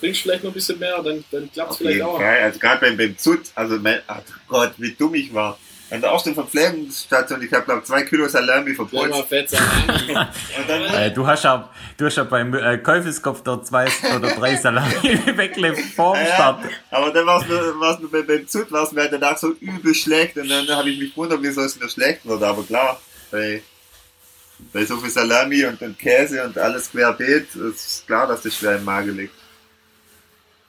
trinkst vielleicht noch ein bisschen mehr, dann, dann klappt es vielleicht auch. Fall. Also gerade beim, beim Zut, also mein, ach Gott, wie dumm ich war. An der ersten Verpflegungsstation, ich habe glaube zwei Kilo Salami verputzt. [LAUGHS] Äh, du hast ja, du hast ja beim äh, Käufeskopf dort zwei oder drei [LAUGHS] Salami [LAUGHS] weggelegt vor dem Ja, Start. aber dann war es mir, war's mir beim, beim Zut war's mir halt danach so übel schlecht und dann habe ich mich gewundert, wieso es mir schlecht wird. Aber klar, bei, bei so viel Salami und, und Käse und alles querbeet, ist klar, dass das schwer im Magen liegt.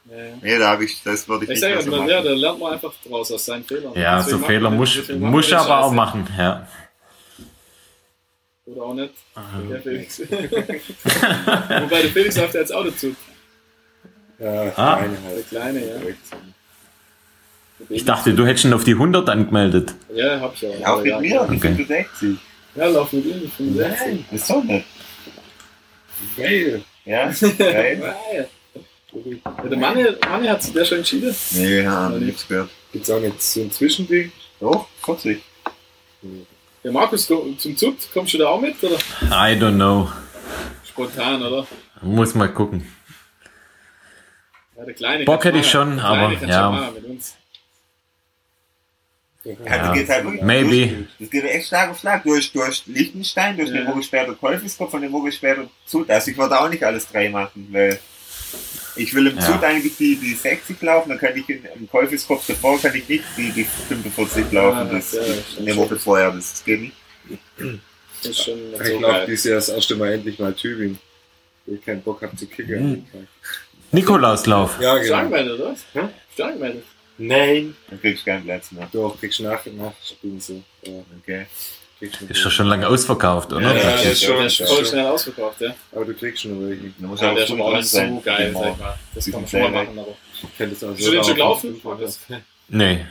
Ja, ja. Nee, da habe ich, das würde ich, Ich nicht sage so man, ja, da lernt man einfach draus aus seinen Fehlern. Ja, Deswegen so Fehler muss, muss ich aber auch Scheiße. machen. Ja. Oder auch nicht. Der Felix. [LAUGHS] Wobei der Felix läuft ja jetzt auch dazu. Ja, Ah. eine Der halt. Kleine, ja. Ich dachte, du hättest ihn auf die 100 angemeldet. Ja, hab ich auch. Ja, auch mit mir, die Okay. 65. Ja, lauf mit ihm, die 65. Das ist so nicht. Geil. Ja, geil. [LAUGHS] Ja, der Manne, Manne hat sich der schon entschieden. Nee, ja, nichts gehört. Gibt's auch nicht so ein Zwischending? Doch, 40. Ja, Markus, komm- zum Zug, kommst du da auch mit? Oder? I don't know. Spontan, oder? Muss mal gucken. Ja, der Kleine Bock hätte ich schon, aber ja. Ja, Ja. das geht halt wirklich Maybe. durch. Das geht echt Schlag auf Schlag. Durch, durch Liechtenstein, durch Ja. eine Woche später Käufiskopf und später Zut. Also ich würde auch nicht alles drei machen, weil ich will im Ja. Zut eigentlich die, die 60 laufen, dann kann ich in, im Käufiskopf davor kann ich nicht die, die 45 laufen. Ah, das ja, ist stimmt eine Woche vorher, das geht nicht. Das ist schon nicht Ich so glaube, geil. dieses Jahr das erste Mal endlich mal Tübingen. Weil ich keinen Bock habe zu kicken. Nikolauslauf. Ja, genau. angemeldet, oder? Du angemeldet? Nein. Dann kriegst du keinen Platz mehr. Doch, kriegst du nach, nachspielen so. Ja, Okay. Du Ist doch schon lange ausverkauft, oder? Ja, Ja, ja, ist schon, schon schon. voll schnell ausverkauft, ja. Aber du kriegst schon welche. Du musst Ja, auch der ist drin nicht so geil, sag ich mal. Das kann man schon mal machen, aber. Ich kenn das auch Bist du den schon laufen. gelaufen? Nee.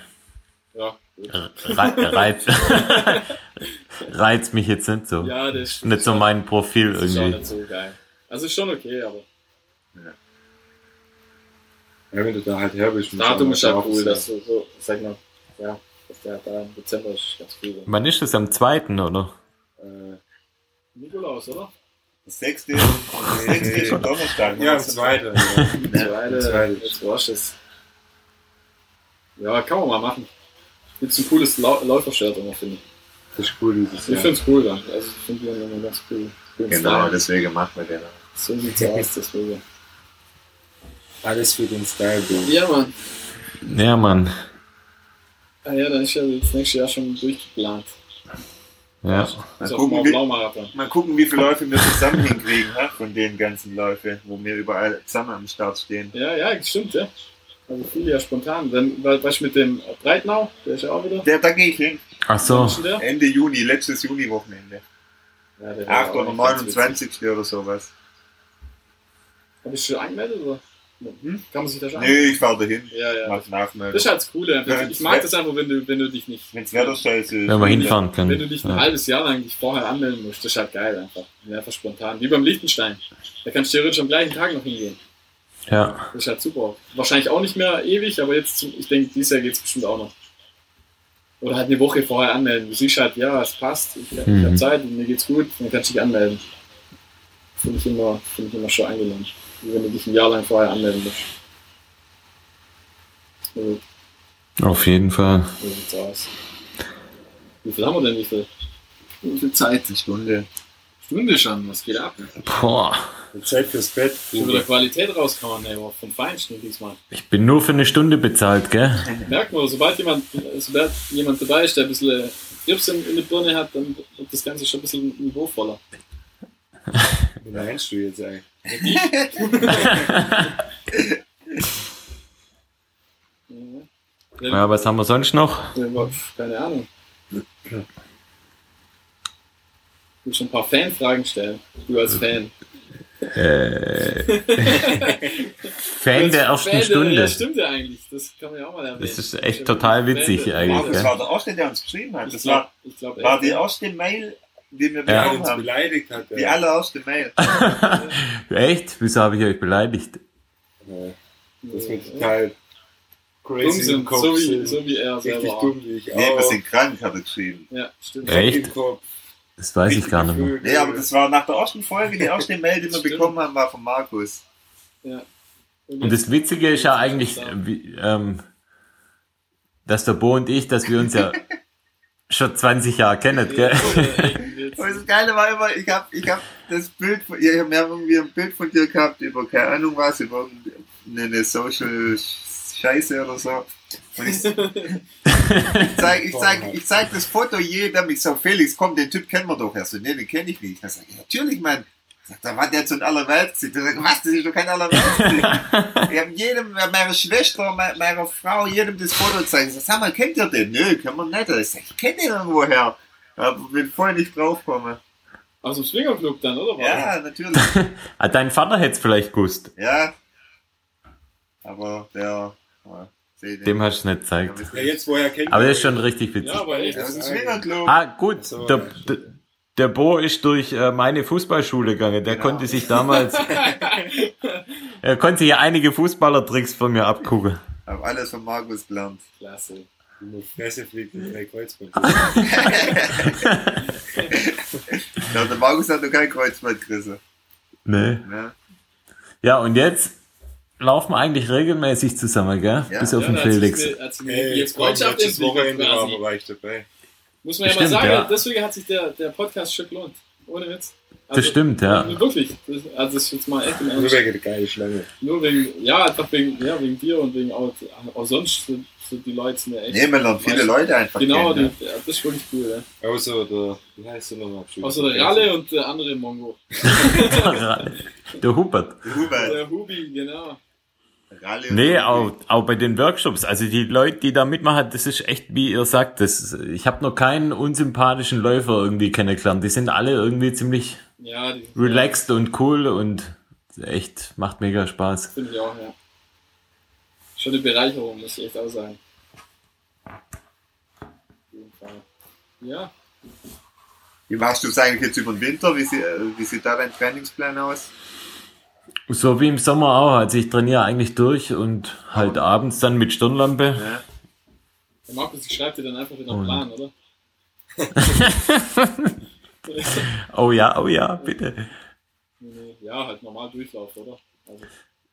Ja, gut. Re reizt, [LAUGHS] reizt mich jetzt nicht so. Ja, das ist Nicht so mein Profil Das ist irgendwie. nicht so geil. Also ist schon okay, aber Ja, wenn du da halt her bist. Datum ist ja halt cool, dass du so, sag mal, ja, der da im Dezember ist ganz cool. Wann ist das? Am 2. oder? Äh, Nikolaus, oder? Das sechste, das sechste ist am [LAUGHS] Donnerstag. ja, am zweiten. Ja. Zweite, zweite. jetzt war's es. Ja, kann man mal machen. Gibt's ein cooles Lau Läufershirt immer, finde ich. Das ist cool dieses Ich Jahr. find's cool dann. Also ich finde die immer ganz cool. Genau, Style. deswegen machen wir den. So sieht's [LAUGHS] aus, deswegen. Alles für den Style, Bro. Ja, Mann. Ja, Mann. Ah ja, dann ist ja das nächste Jahr schon durchgeplant. Ja. Mal Ist auf gucken, wie, mal gucken, wie viele Läufe wir zusammen hinkriegen, ha? von den ganzen Läufen, wo wir überall zusammen am Start stehen. Ja, ja, stimmt, ja. Also viele ja spontan. Dann, wa- was mit dem Breitnau, der ist ja auch wieder. Der, da gehe ich hin. Ach so. Ende Juni, letztes Juni-Wochenende. Ja, der war 8. auch oder nicht ganz witzig. 29. oder sowas. Hab ich schon angemeldet oder? Hm? Kann man sich da schon Nee, ich fahre dahin. Ja, ja. Mach Das Nachmeldung. ist halt das Coole. Ja, Ich mag das einfach, wenn du, wenn du dich nicht. Wenn's Wetter scheiße ist. Wenn wir hinfahren können. Wenn du dich ein Ja. halbes Jahr lang dich vorher anmelden musst, das ist halt geil einfach. Einfach spontan. Wie beim Liechtenstein. Da kannst du theoretisch am gleichen Tag noch hingehen. Ja. Das ist halt super. Wahrscheinlich auch nicht mehr ewig, aber jetzt, ich denke, dieses Jahr geht es bestimmt auch noch. Oder halt eine Woche vorher anmelden. Du siehst halt, ja, es passt, ich, ich Mhm. habe Zeit, mir geht's gut, dann kannst du dich anmelden. Finde ich immer, finde ich immer schon angenehm. Wie wenn du dich ein Jahr lang vorher anmelden musst. So, Auf jeden Fall. so sieht's aus. Wie viel haben wir denn? Wie viel, wie viel Zeit? Eine Stunde. Stunde schon, was geht ab? Boah. Zeit fürs Bett. Schon wieder Qualität rauskommen, ey, vom Feinsten diesmal. Ich bin nur für eine Stunde bezahlt, gell? [LAUGHS] Merkt man, sobald jemand, sobald jemand dabei ist, der ein bisschen Grips in, in der Birne hat, dann wird das Ganze schon ein bisschen niveauvoller. [LAUGHS] Wie meinst du jetzt eigentlich? Ja. Was haben wir sonst noch? Keine Ahnung. Ich will schon ein paar Fanfragen stellen. Du als Fan. Äh, [LAUGHS] Fan der ersten Fan, Stunde. Ja, stimmt ja eigentlich. Das kann man ja auch mal erwähnen. Das ist echt total witzig Fan- eigentlich, Das war der erste, der uns geschrieben hat. Ich Das glaube, war, ich glaub, war die erste Mail, die wir bekommen uns haben. beleidigt hat. Die allererste Mail. [LAUGHS] Echt? Wieso habe ich euch beleidigt? Ja. Das wird total dumm crazy im sind, Kopf. so wie, sind. so wie er Richtig selber. auch. dumm wie ich Nee, wir auch. sind krank, hat er geschrieben. Ja, stimmt. Echt? Das weiß ich gar nicht mehr. Nee, aber das war nach der ersten Folge, die [LAUGHS] erste Mail, die wir bekommen haben, war von Markus. Ja. Und das Witzige ist ja eigentlich, wie, ähm, dass der Bo und ich, dass wir uns ja [LAUGHS] schon 20 Jahre kennen, gell? Aber das Geile war immer, ich hab, ich hab das Bild von, ja, wir haben irgendwie ein Bild von dir gehabt über, keine Ahnung was, über eine Social Scheiße oder so. Und ich, [LAUGHS] ich zeig, ich zeig, ich zeig das Foto jedem, ich sag, Felix, komm, den Typ kennen wir doch. Er so, nee, den kenne ich nicht. Ich sag, ja, natürlich, Mann. Sagt, Da war der zu ein Allerweltssieg. Da sagt, was, das ist doch kein Allerweltssieg. [LAUGHS] Wir haben jedem, meiner Schwester, me- meiner Frau, jedem das Foto gezeigt. Ich sag, sag mal, kennt ihr den? Nö, können wir nicht. Ich sag, ich kenne den irgendwoher. Aber bin voll nicht draufgekommen. Aus dem Swingerclub dann, oder? Ja, natürlich. [LAUGHS] Ah, Dein Vater hätte es vielleicht gewusst. Ja. Aber der, ja. Dem hast du nicht gezeigt. Ja, jetzt woher kennt Aber das ist schon richtig witzig. Ja, aber echt. Ja, das ist ein Swingerclub. Ah, gut. So, Der, ja. der, der Bo ist durch äh, meine Fußballschule gegangen. Der Genau. konnte sich damals. [LAUGHS] er konnte sich einige Fußballertricks von mir abgucken. Hab alles von Markus gelernt. Klasse. Nur Fresse fliegt in drei Kreuzband. [LAUGHS] Ja, der Markus hat noch kein Kreuzband gerissen. Nee. Ne? Ja, und jetzt laufen wir eigentlich regelmäßig zusammen, gell? Ja. Bis auf Ja, den Felix. Hey, Freundschaft Wochenende war quasi. war ich dabei. Muss man ja Stimmt, mal sagen, ja. deswegen hat sich der, der Podcast schon gelohnt. Ohne Witz. Das stimmt, ja. Wirklich. Das, also das ist jetzt mal echt im Nur Ernst. wegen der geilen Schlange. Nur wegen, ja, einfach wegen, ja, wegen dir und wegen auch, auch sonst sind die Leute sind ja echt. Nee, man lernt viele Leute einfach Genau, kennen. die, ja, das ist wirklich cool, ja. Außer der, wie heißt der nochmal? Außer der Ralle und der andere Mongo. [LAUGHS] [LAUGHS] Der Hubert. Ne? Hubert, Der Hubi, genau. Ralle und Nee, auch, auch bei den Workshops. Also die Leute, die da mitmachen, das ist echt, wie ihr sagt, das, ich habe noch keinen unsympathischen Läufer irgendwie kennengelernt. Die sind alle irgendwie ziemlich Ja, die relaxed und cool und echt macht mega Spaß. Finde ich auch, ja. Schon eine Bereicherung, muss ich echt auch sagen. Auf jeden Fall. Ja, Wie machst du es eigentlich jetzt über den Winter? Wie, sie, äh, wie sieht da dein Trainingsplan aus? So wie im Sommer auch. Also ich trainiere eigentlich durch und halt abends dann mit Stirnlampe. Ja. der Markus schreibt dir dann einfach wieder einen Und- Plan, oder? [LAUGHS] Oh ja, oh ja, bitte. Ja, halt normal Durchlauf, oder? Also,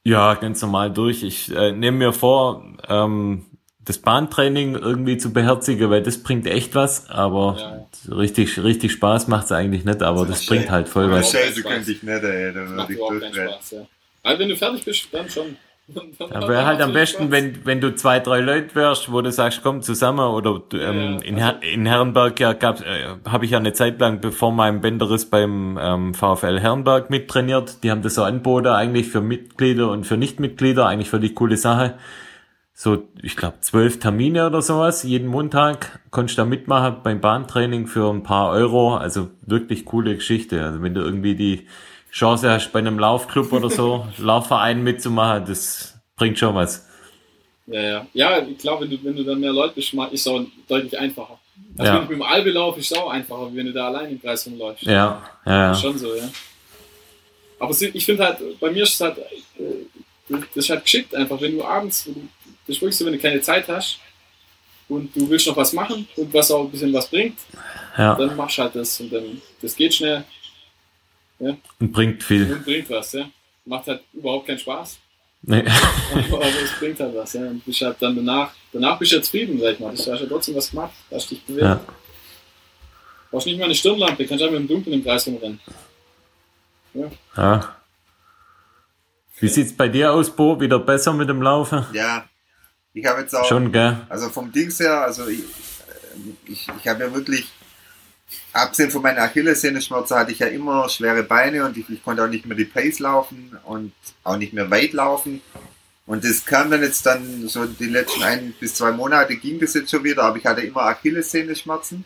Ja, ganz normal durch. Ich äh, nehme mir vor, ähm, das Bahntraining irgendwie zu beherzigen, weil das bringt echt was, aber richtig, richtig Spaß macht's eigentlich nicht, aber das ist bringt halt voll Ja, was. Scheiße könnte ich nicht, ey. Da würde ich. Spaß, ja. Aber wenn du fertig bist, dann schon. Dann wäre halt am besten, wenn, wenn du zwei, drei Leute wärst, wo du sagst, komm zusammen oder ähm, in, Her in Herrenberg ja gab, äh, habe ich ja eine Zeit lang bevor meinem Bänderriss beim ähm, VfL Herrenberg mittrainiert. Die haben das so angeboten eigentlich für Mitglieder und für Nichtmitglieder, eigentlich für die coole Sache. So, ich glaube, zwölf Termine oder sowas, jeden Montag konntest du da mitmachen beim Bahntraining für ein paar Euro. Also wirklich coole Geschichte. Also wenn du irgendwie die Chance hast, bei einem Laufclub oder so, [LAUGHS] Laufverein mitzumachen, das bringt schon was. Ja, ja. Ja, ich glaube, wenn du, du dann mehr Leute bist, ist es auch deutlich einfacher. Also Ja. wenn du mit dem Albe laufst, ist es auch einfacher, wie wenn du da allein im Kreis rumläufst. Ja, ja, Ist. Schon so, ja. Aber ich finde halt, bei mir ist es halt, äh, das ist halt geschickt einfach, wenn du abends, du, das wirklich so, wenn du keine Zeit hast und du willst noch was machen und was auch ein bisschen was bringt, ja. dann machst du halt das und dann, das geht schnell Und bringt viel. und bringt was, ja. Macht halt überhaupt keinen Spaß, Nee. [LAUGHS] aber, aber es bringt halt was, ja. Und bist halt dann danach, danach bist du ja zufrieden, sag ich mal. Du hast ja trotzdem was gemacht, hast dich bewegt. Ja. Brauchst nicht mal eine Stirnlampe, kannst einfach im Dunkeln im Kreis rumrennen. ja. Wie sieht's bei dir aus, Bo? Wieder besser mit dem Laufen? Ja. Ich habe jetzt auch, Schon, gell? also vom Dings her, also ich, ich, ich habe ja wirklich, abgesehen von meiner Achillessehnenschmerzen hatte ich ja immer schwere Beine und ich, ich konnte auch nicht mehr die Pace laufen und auch nicht mehr weit laufen. Und das kam dann jetzt dann so die letzten ein bis zwei Monate ging das jetzt schon wieder, aber ich hatte immer Achillessehnenschmerzen.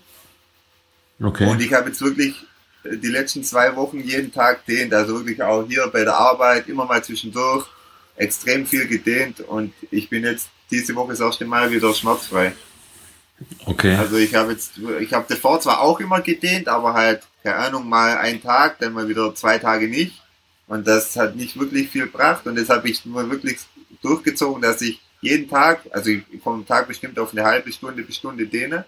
Okay. Und ich habe jetzt wirklich äh, die letzten zwei Wochen jeden Tag dehnt, also wirklich auch hier bei der Arbeit, immer mal zwischendurch, extrem viel gedehnt und ich bin jetzt diese Woche das erste Mal wieder schmerzfrei. Okay. Also ich habe jetzt, ich habe davor zwar auch immer gedehnt, aber halt, keine Ahnung, mal einen Tag, dann mal wieder zwei Tage nicht. Und das hat nicht wirklich viel gebracht und das habe ich nur wirklich durchgezogen, dass ich jeden Tag, also ich komme Tag bestimmt auf eine halbe Stunde bis Stunde dehne.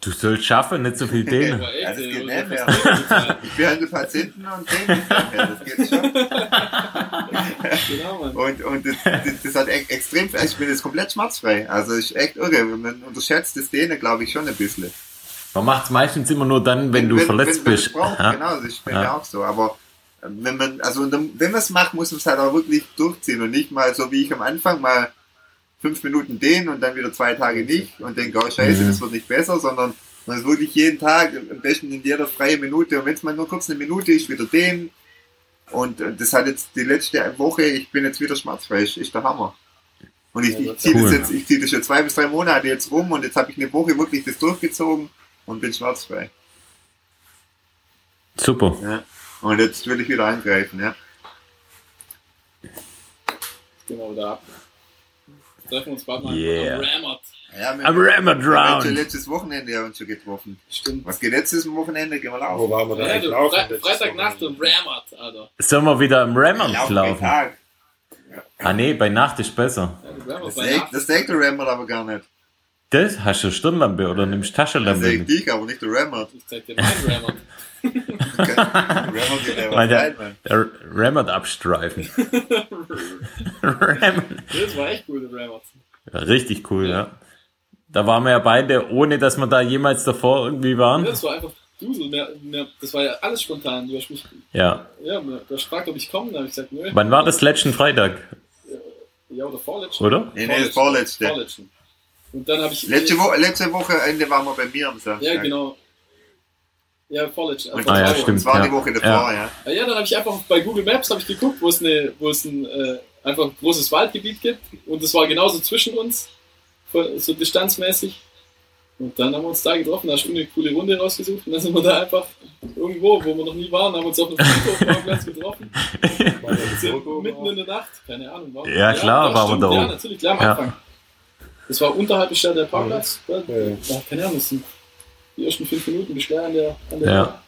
Du sollst schaffen, nicht so viel [LAUGHS] dehnen. Ja, das geht nicht mehr. [LAUGHS] Ich behandle Patienten und mehr, das geht schon. Genau. Und, und das, das, das hat e- extrem, ich bin jetzt komplett schmerzfrei. Also ist echt irre. Man unterschätzt das Dehnen, glaube ich, schon ein bisschen. Man macht's meistens immer nur dann, wenn, du verletzt wenn, bist. Wenn es braucht, Ja. genau, das ist bei Ja. mir auch so. Aber äh, wenn man, also wenn man es macht, muss man es halt auch wirklich durchziehen und nicht mal so wie ich am Anfang mal fünf Minuten dehnen und dann wieder zwei Tage nicht und denke, oh scheiße, Mhm. das wird nicht besser, sondern man ist wirklich jeden Tag, am besten in jeder freien Minute und wenn es mal nur kurz eine Minute ist, wieder dehnen, Und äh, das hat jetzt die letzte Woche, ich bin jetzt wieder schmerzfrei, ist, ist der Hammer. Und ich, ich ziehe das jetzt, ich ziehe das schon zwei bis drei Monate jetzt rum und jetzt habe ich eine Woche wirklich das durchgezogen und bin schmerzfrei. Super. Ja. Und jetzt will ich wieder eingreifen, ja. Genau da. Treffen wir uns bald mal Yeah. am Rammert. ja wir, Am wir haben schon Drown. letztes Wochenende ja uns schon getroffen. Stimmt. Was geht letztes Wochenende? Gehen wir Wo laufen. waren wir da Ja, eigentlich du, laufen? Fre Freitagnacht und Rammert, Alter. Sollen wir wieder am Rammer Laufen bei laufen? Tag. Ah nee, bei Nacht ist besser. Ja, Rammert Das sagt, das sagt der Rammer aber gar nicht. Das? Hast du Stirnlampe oder nimmst Das Taschenlampe sagt mit? dich, aber nicht der Rammer. Ich zeig dir meinen Rammert. Okay. Rammer geht einfach rein, der, Mann. der Rammert abstreifen. Rammert. [LAUGHS] Das war echt cool, der Rammert. Ja, richtig cool, ja. Da waren wir ja beide, ohne dass wir da jemals davor irgendwie waren. Das war einfach Dusel. Mehr, mehr, das war ja alles spontan. Du hast mich, Ja. ja, du hast gefragt, ob ich komme. Da habe ich gesagt, nö. Wann war das? Letzten Freitag, Ja, oder vorletzten. oder? Nee, nee, das vorletzte. Vorletzten. Und dann habe ich. Letzte, Wo letzte Wochenende waren wir bei mir am Samstag. Ja, genau. Ja, vorletzten. Und Ah, ja, stimmt. Das war ja. die Woche davor, ja. Ja. Ja, ja, dann habe ich einfach bei Google Maps habe ich geguckt, wo es, eine, wo es ein äh, einfach ein großes Waldgebiet gibt. Und das war genauso zwischen uns, so distanzmäßig. Und dann haben wir uns da getroffen, da hast du eine coole Runde rausgesucht und dann sind wir da einfach irgendwo, wo wir noch nie waren, haben uns auf einem Friedhofparkplatz getroffen. [LAUGHS] Mitten in der Nacht, keine Ahnung. Warum. Ja, klar, waren wir da Ja, oben. natürlich, klar am Ja. Anfang. Das war unterhalb der Stadt der Parkplatz. Ja. ja, keine Ahnung, das sind die ersten fünf Minuten da an der, an der Ja.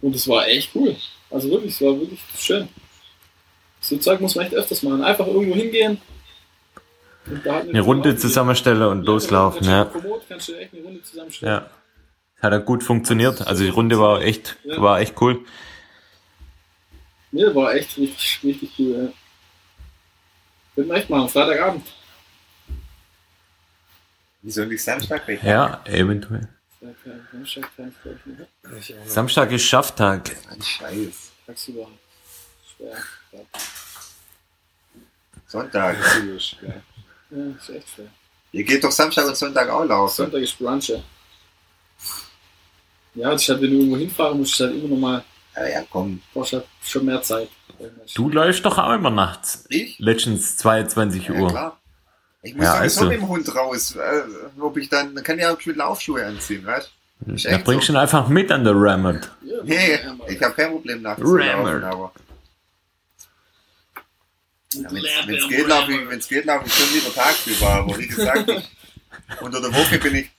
Und es war echt cool. Also wirklich, es war wirklich schön. So Zeug muss man echt öfters machen. Einfach irgendwo hingehen. Und da halt Eine Runde zusammenstellen und loslaufen, ja. du Komoot, kannst du echt eine Runde zusammenstellen. Ja. Hat ja gut funktioniert. Also die Runde war echt, war echt cool. Nee, war echt richtig, richtig cool. Ja. Könnten wir echt machen, Freitagabend. Wieso nicht Samstag weg? Ja, eventuell. Samstag ich ich. Ich. Samstag ist Schafftag. Ein Scheiß. Tagsüber. Schwer. Ja, Sonntag. Ja, ist echt schwer. Ihr geht doch Samstag und Sonntag auch laufen. Sonntag ist Brunch. Ja, ist halt, wenn du irgendwo hinfahren musst, ist halt immer noch mal, Ja, ja, komm. brauchst halt schon mehr Zeit. Du läufst doch auch immer nachts. Ich? Letztens 22 Ja, Uhr. klar. Ich muss Ja, sowieso also. mit dem Hund raus. Äh, ob ich dann, dann kann ich auch mit Laufschuhe anziehen, weißt Ist Da bringst du so. ihn einfach mit an der Rammert. Nee, ich habe kein Problem nachts zu laufen, Rammer. aber ja, wenn es geht, laufe ich, wenn's geht, laufe ich schon lieber tagsüber. Aber wie gesagt, ich, [LAUGHS] unter der Woche bin ich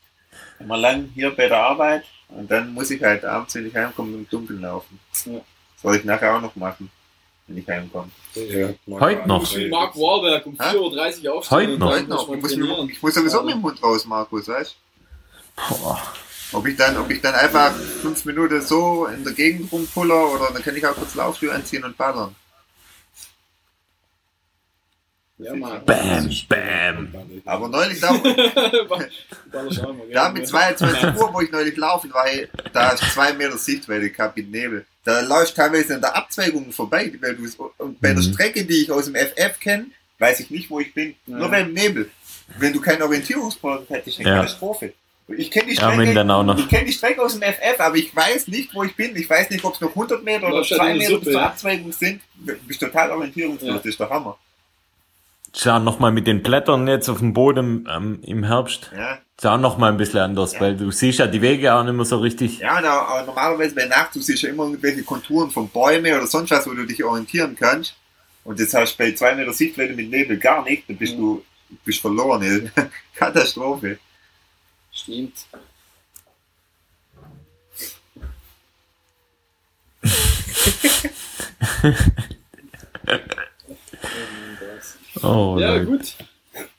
immer lang hier bei der Arbeit und dann muss ich halt abends, wenn ich heimkomme, im Dunkeln laufen. Ja. Soll ich nachher auch noch machen, wenn ich heimkomme. Ja, Heute noch. Mark Wahlberg um Hä? 4.30 Uhr aufstehen. Heute noch. Heute noch. Ich muss, trainieren. ich muss sowieso Ja. mit dem Hund raus, Markus, weißt Boah. Ob ich dann, ob ich dann einfach fünf Minuten so in der Gegend rumpuller oder dann kann ich auch kurz Laufschuhe anziehen und ballern. Ja, Mann. Bam, bam. Aber neulich da, [LAUGHS] da mit 22 Uhr, wo ich neulich laufen war, da ist zwei Meter Sichtweite gehabt mit Nebel. Da läufst du teilweise an der Abzweigung vorbei, weil du und bei der Mhm. Strecke, die ich aus dem FF kenne, weiß ich nicht, wo ich bin. Ja. Nur beim Nebel. Wenn du keinen Orientierungspunkt hättest, eine Ja. Katastrophe. Ich kenne die Ja, Strecke. noch. Ich kenne die Strecke aus dem FF, aber ich weiß nicht, wo ich bin. Ich weiß nicht, ob es noch 100 Meter oder Läufst halt 2 in die Meter zur ja. Abzweigung sind. Du bist total orientierungslos. Ja. Das ist der Hammer. Schau nochmal mit den Blättern jetzt auf dem Boden ähm, im Herbst. Ja, Schau nochmal ein bisschen anders, Ja. weil du siehst ja die Wege auch nicht mehr so richtig. ja auch, auch normalerweise bei Nacht, du siehst ja immer irgendwelche Konturen von Bäumen oder sonst was, wo du dich orientieren kannst. Und das hast du bei 2 Meter Sichtweite mit Nebel gar nicht. Dann bist Ja. du bist verloren. ey. [LAUGHS] Katastrophe. Stimmt. [LAUGHS] [LAUGHS] Oh, Ja, Leute. gut.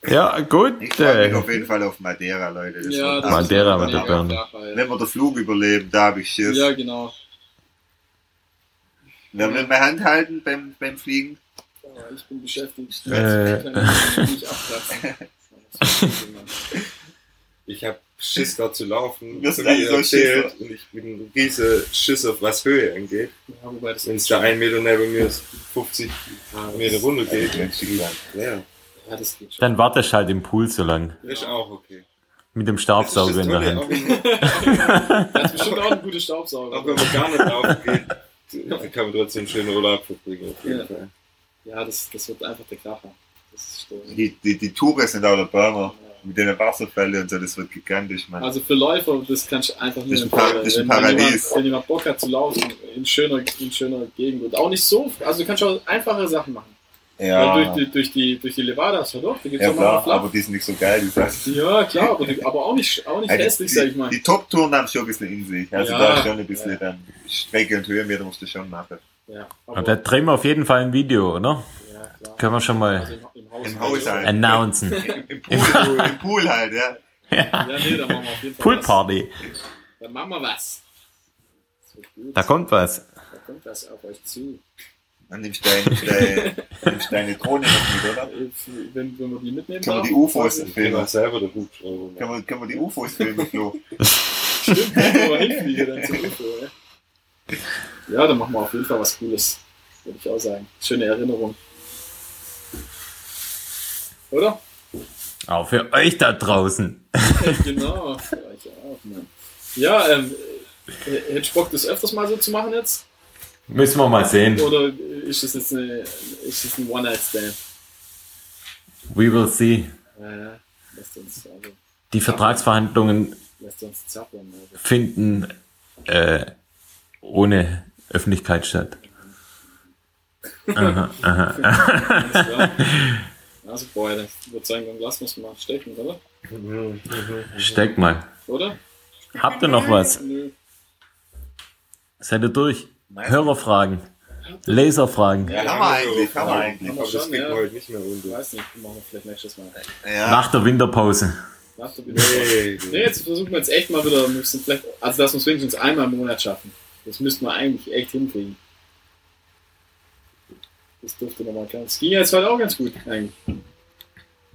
Ja, gut. Ich freue mich Äh, auf jeden Fall auf Madeira, Leute. Das Ja, das Madeira mit der ja, Birne. ja. Wenn wir den Flug überleben, da habe ich Schiss. Ja, genau. Wer will meine Hand halten beim, beim Fliegen? Ja, ich bin beschäftigt. Äh. Ich [LAUGHS] habe Schiss da zu laufen, Das so ist wie eigentlich ihr so erzählt. Und ich bin ein riese Schisser, was Höhe angeht. Ja, Wenn es da ein Meter neben mir ist, 50 Meter runter geht. Ja, Ja, das geht schon. Dann wartest halt im Pool so lang. ist auch okay. Mit dem Staubsauger das in der Hand. auch [LAUGHS] Das ist bestimmt auch ein guter Staubsauger. auch wenn man gar nicht laufen geht, Da kann man trotzdem einen schönen Urlaub verbringen. Auf jeden Ja. Fall. Ja, das, das wird einfach der Kracher. Das ist. Die, die, die Touren sind auch der Burner. Mit den Wasserfällen und so, das wird gigantisch, man. Also für Läufer, das kann ich einfach nur Das ist ein empfehlen. Par- das ist ein wenn, wenn, jemand, Paradies. wenn jemand Bock hat zu laufen, in schöner, in schöner Gegend und auch nicht so, also du kannst auch einfache Sachen machen. ja, Weil durch, die, durch, die, durch die Levadas, ja doch, da gibt es ja auch klar, aber die sind nicht so geil, die Sachen. Ja, klar, aber, die, aber auch nicht, auch nicht Also hässlich, sag ich mal. Die, die Top-Touren haben schon ein bisschen in sich. Also Ja. da ist schon ein bisschen Ja. dann Strecke und Höhenmeter musst du schon machen. Ja, Und aber, da drehen wir auf jeden Fall ein Video, oder? ja, klar. Können wir schon Also mal im, im Haus. Im Haus halt. announcen. Im Pool, [LAUGHS] Im Pool halt, ja. Ja, nee, da machen wir auf jeden Fall Poolparty. was. Dann machen wir was. Da kommt was. Da kommt was auf euch zu. Dann nimmst du deine, deine, deine Drohne noch mit, oder? Wenn, wenn wir die mitnehmen Können wir die UFOs filmen? selber der Hubschrauber. Können wir, können wir die UFOs filmen, Flo? [LAUGHS] Stimmt, wenn wir hinfliegen, dann zum UFO, ja. Ja, dann machen wir auf jeden Fall was Cooles. Würde ich auch sagen. Schöne Erinnerung. Oder? Auch für euch da draußen. genau. Für euch auch, Mann. Ja, ähm, äh, hätte ich Bock, das öfters mal so zu machen jetzt? Müssen wir mal sehen. Oder ist das jetzt eine, ist das ein One-Night-Stand? We will see. Ja, ja. Uns, also, Die Vertragsverhandlungen zappeln. Also. finden äh, ohne Öffentlichkeit statt. [LAUGHS] Aha, aha. Also, boah, ich würde sagen, dann lassen wir es mal stecken, oder? Steck mal. Oder? Habt ihr noch was? Nö. Seid ihr durch? Hörerfragen, Laserfragen. Ja, haben wir eigentlich, haben wir eigentlich. Aber das Schon, kriegt ja. heute nicht mehr Ich unter. weiß nicht, machen wir vielleicht nächstes Mal. Ja, Nach der Winterpause. Nach der Winterpause. Nee, Nee, jetzt versuchen wir jetzt echt mal wieder, müssen vielleicht, also dass wir es wenigstens einmal im Monat schaffen. Das müssten wir eigentlich echt hinkriegen. Das dürfte nochmal klar. Es ging ja jetzt heute auch ganz gut, eigentlich.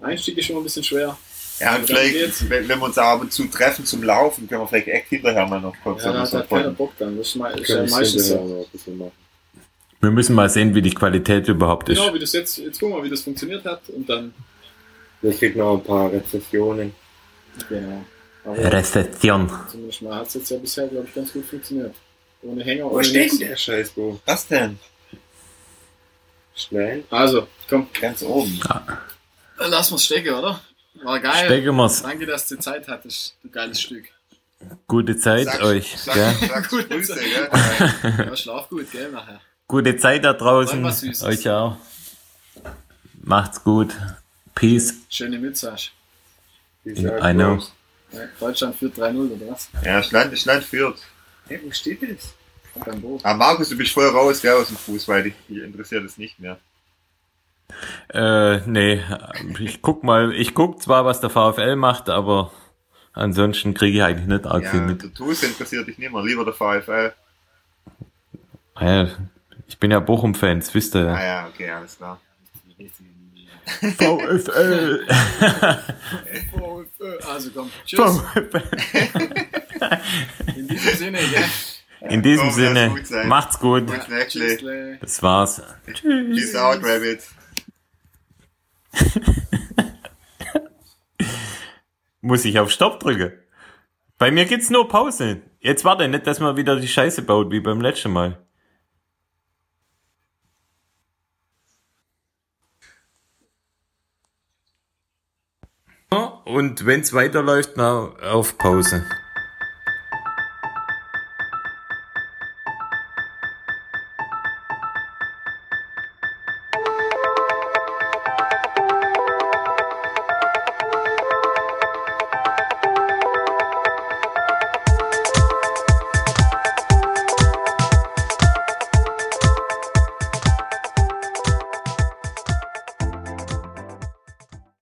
Einstieg ist schon mal ein bisschen schwer. ja und vielleicht, wenn, wenn wir uns ab und zu treffen zum Laufen, können wir vielleicht echt hinterher mal noch kurz Ja, da hat keiner. Bock dann. Das ist, mal, ist ja ich meistens so. Wir müssen mal sehen, wie die Qualität überhaupt ist. Genau, wie das jetzt, jetzt gucken wir mal, wie das funktioniert hat und dann, Wir kriegen noch ein paar Rezessionen. genau. Aber Rezession. zumindest mal hat es jetzt ja bisher, glaube ich, ganz gut funktioniert. Ohne Hänger, Wo ohne steht nichts. der Scheißbo? Was denn? Schnell? Also, komm. Ganz oben. Dann lassen wir es stecken, oder? War geil. Stecken wir's. Danke, dass du Zeit hattest, du geiles Stück. Gute Zeit Sag- euch. Sag, Gell? sag Gut. [LAUGHS] Grüße, gell? Ja, schlaf gut, gell, nachher. Gute Zeit da draußen. Euch auch. Macht's gut. Peace. Schöne Mütze. Wie I know. Ja, Deutschland führt 3-0 oder was? Ja, Schland, Schland führt. Hey, wo steht das? Aber Markus, du bist voll raus, gell, aus dem Fußball. Dich dich interessiert es nicht mehr. Äh, nee, ich guck mal, ich guck zwar, was der VfL macht, aber ansonsten kriege ich eigentlich nicht arg viel Ja, mit. der TuS interessiert dich nicht mehr. Lieber der VfL. Ja, ich bin ja Bochum-Fan, das wisst ihr Ah ja. ja, okay, alles klar. VfL! [LAUGHS] Also komm, tschüss. [LAUGHS] In diesem Sinne, gell? In diesem Komm, Sinne, gut macht's gut. Tschüss. Das war's. Peace out, Rabbit. [LAUGHS] Muss ich auf Stopp drücken? Bei mir gibt's nur Pause. Jetzt warte nicht, dass man wieder die Scheiße baut, wie beim letzten Mal. Und wenn's weiterläuft, na, auf Pause.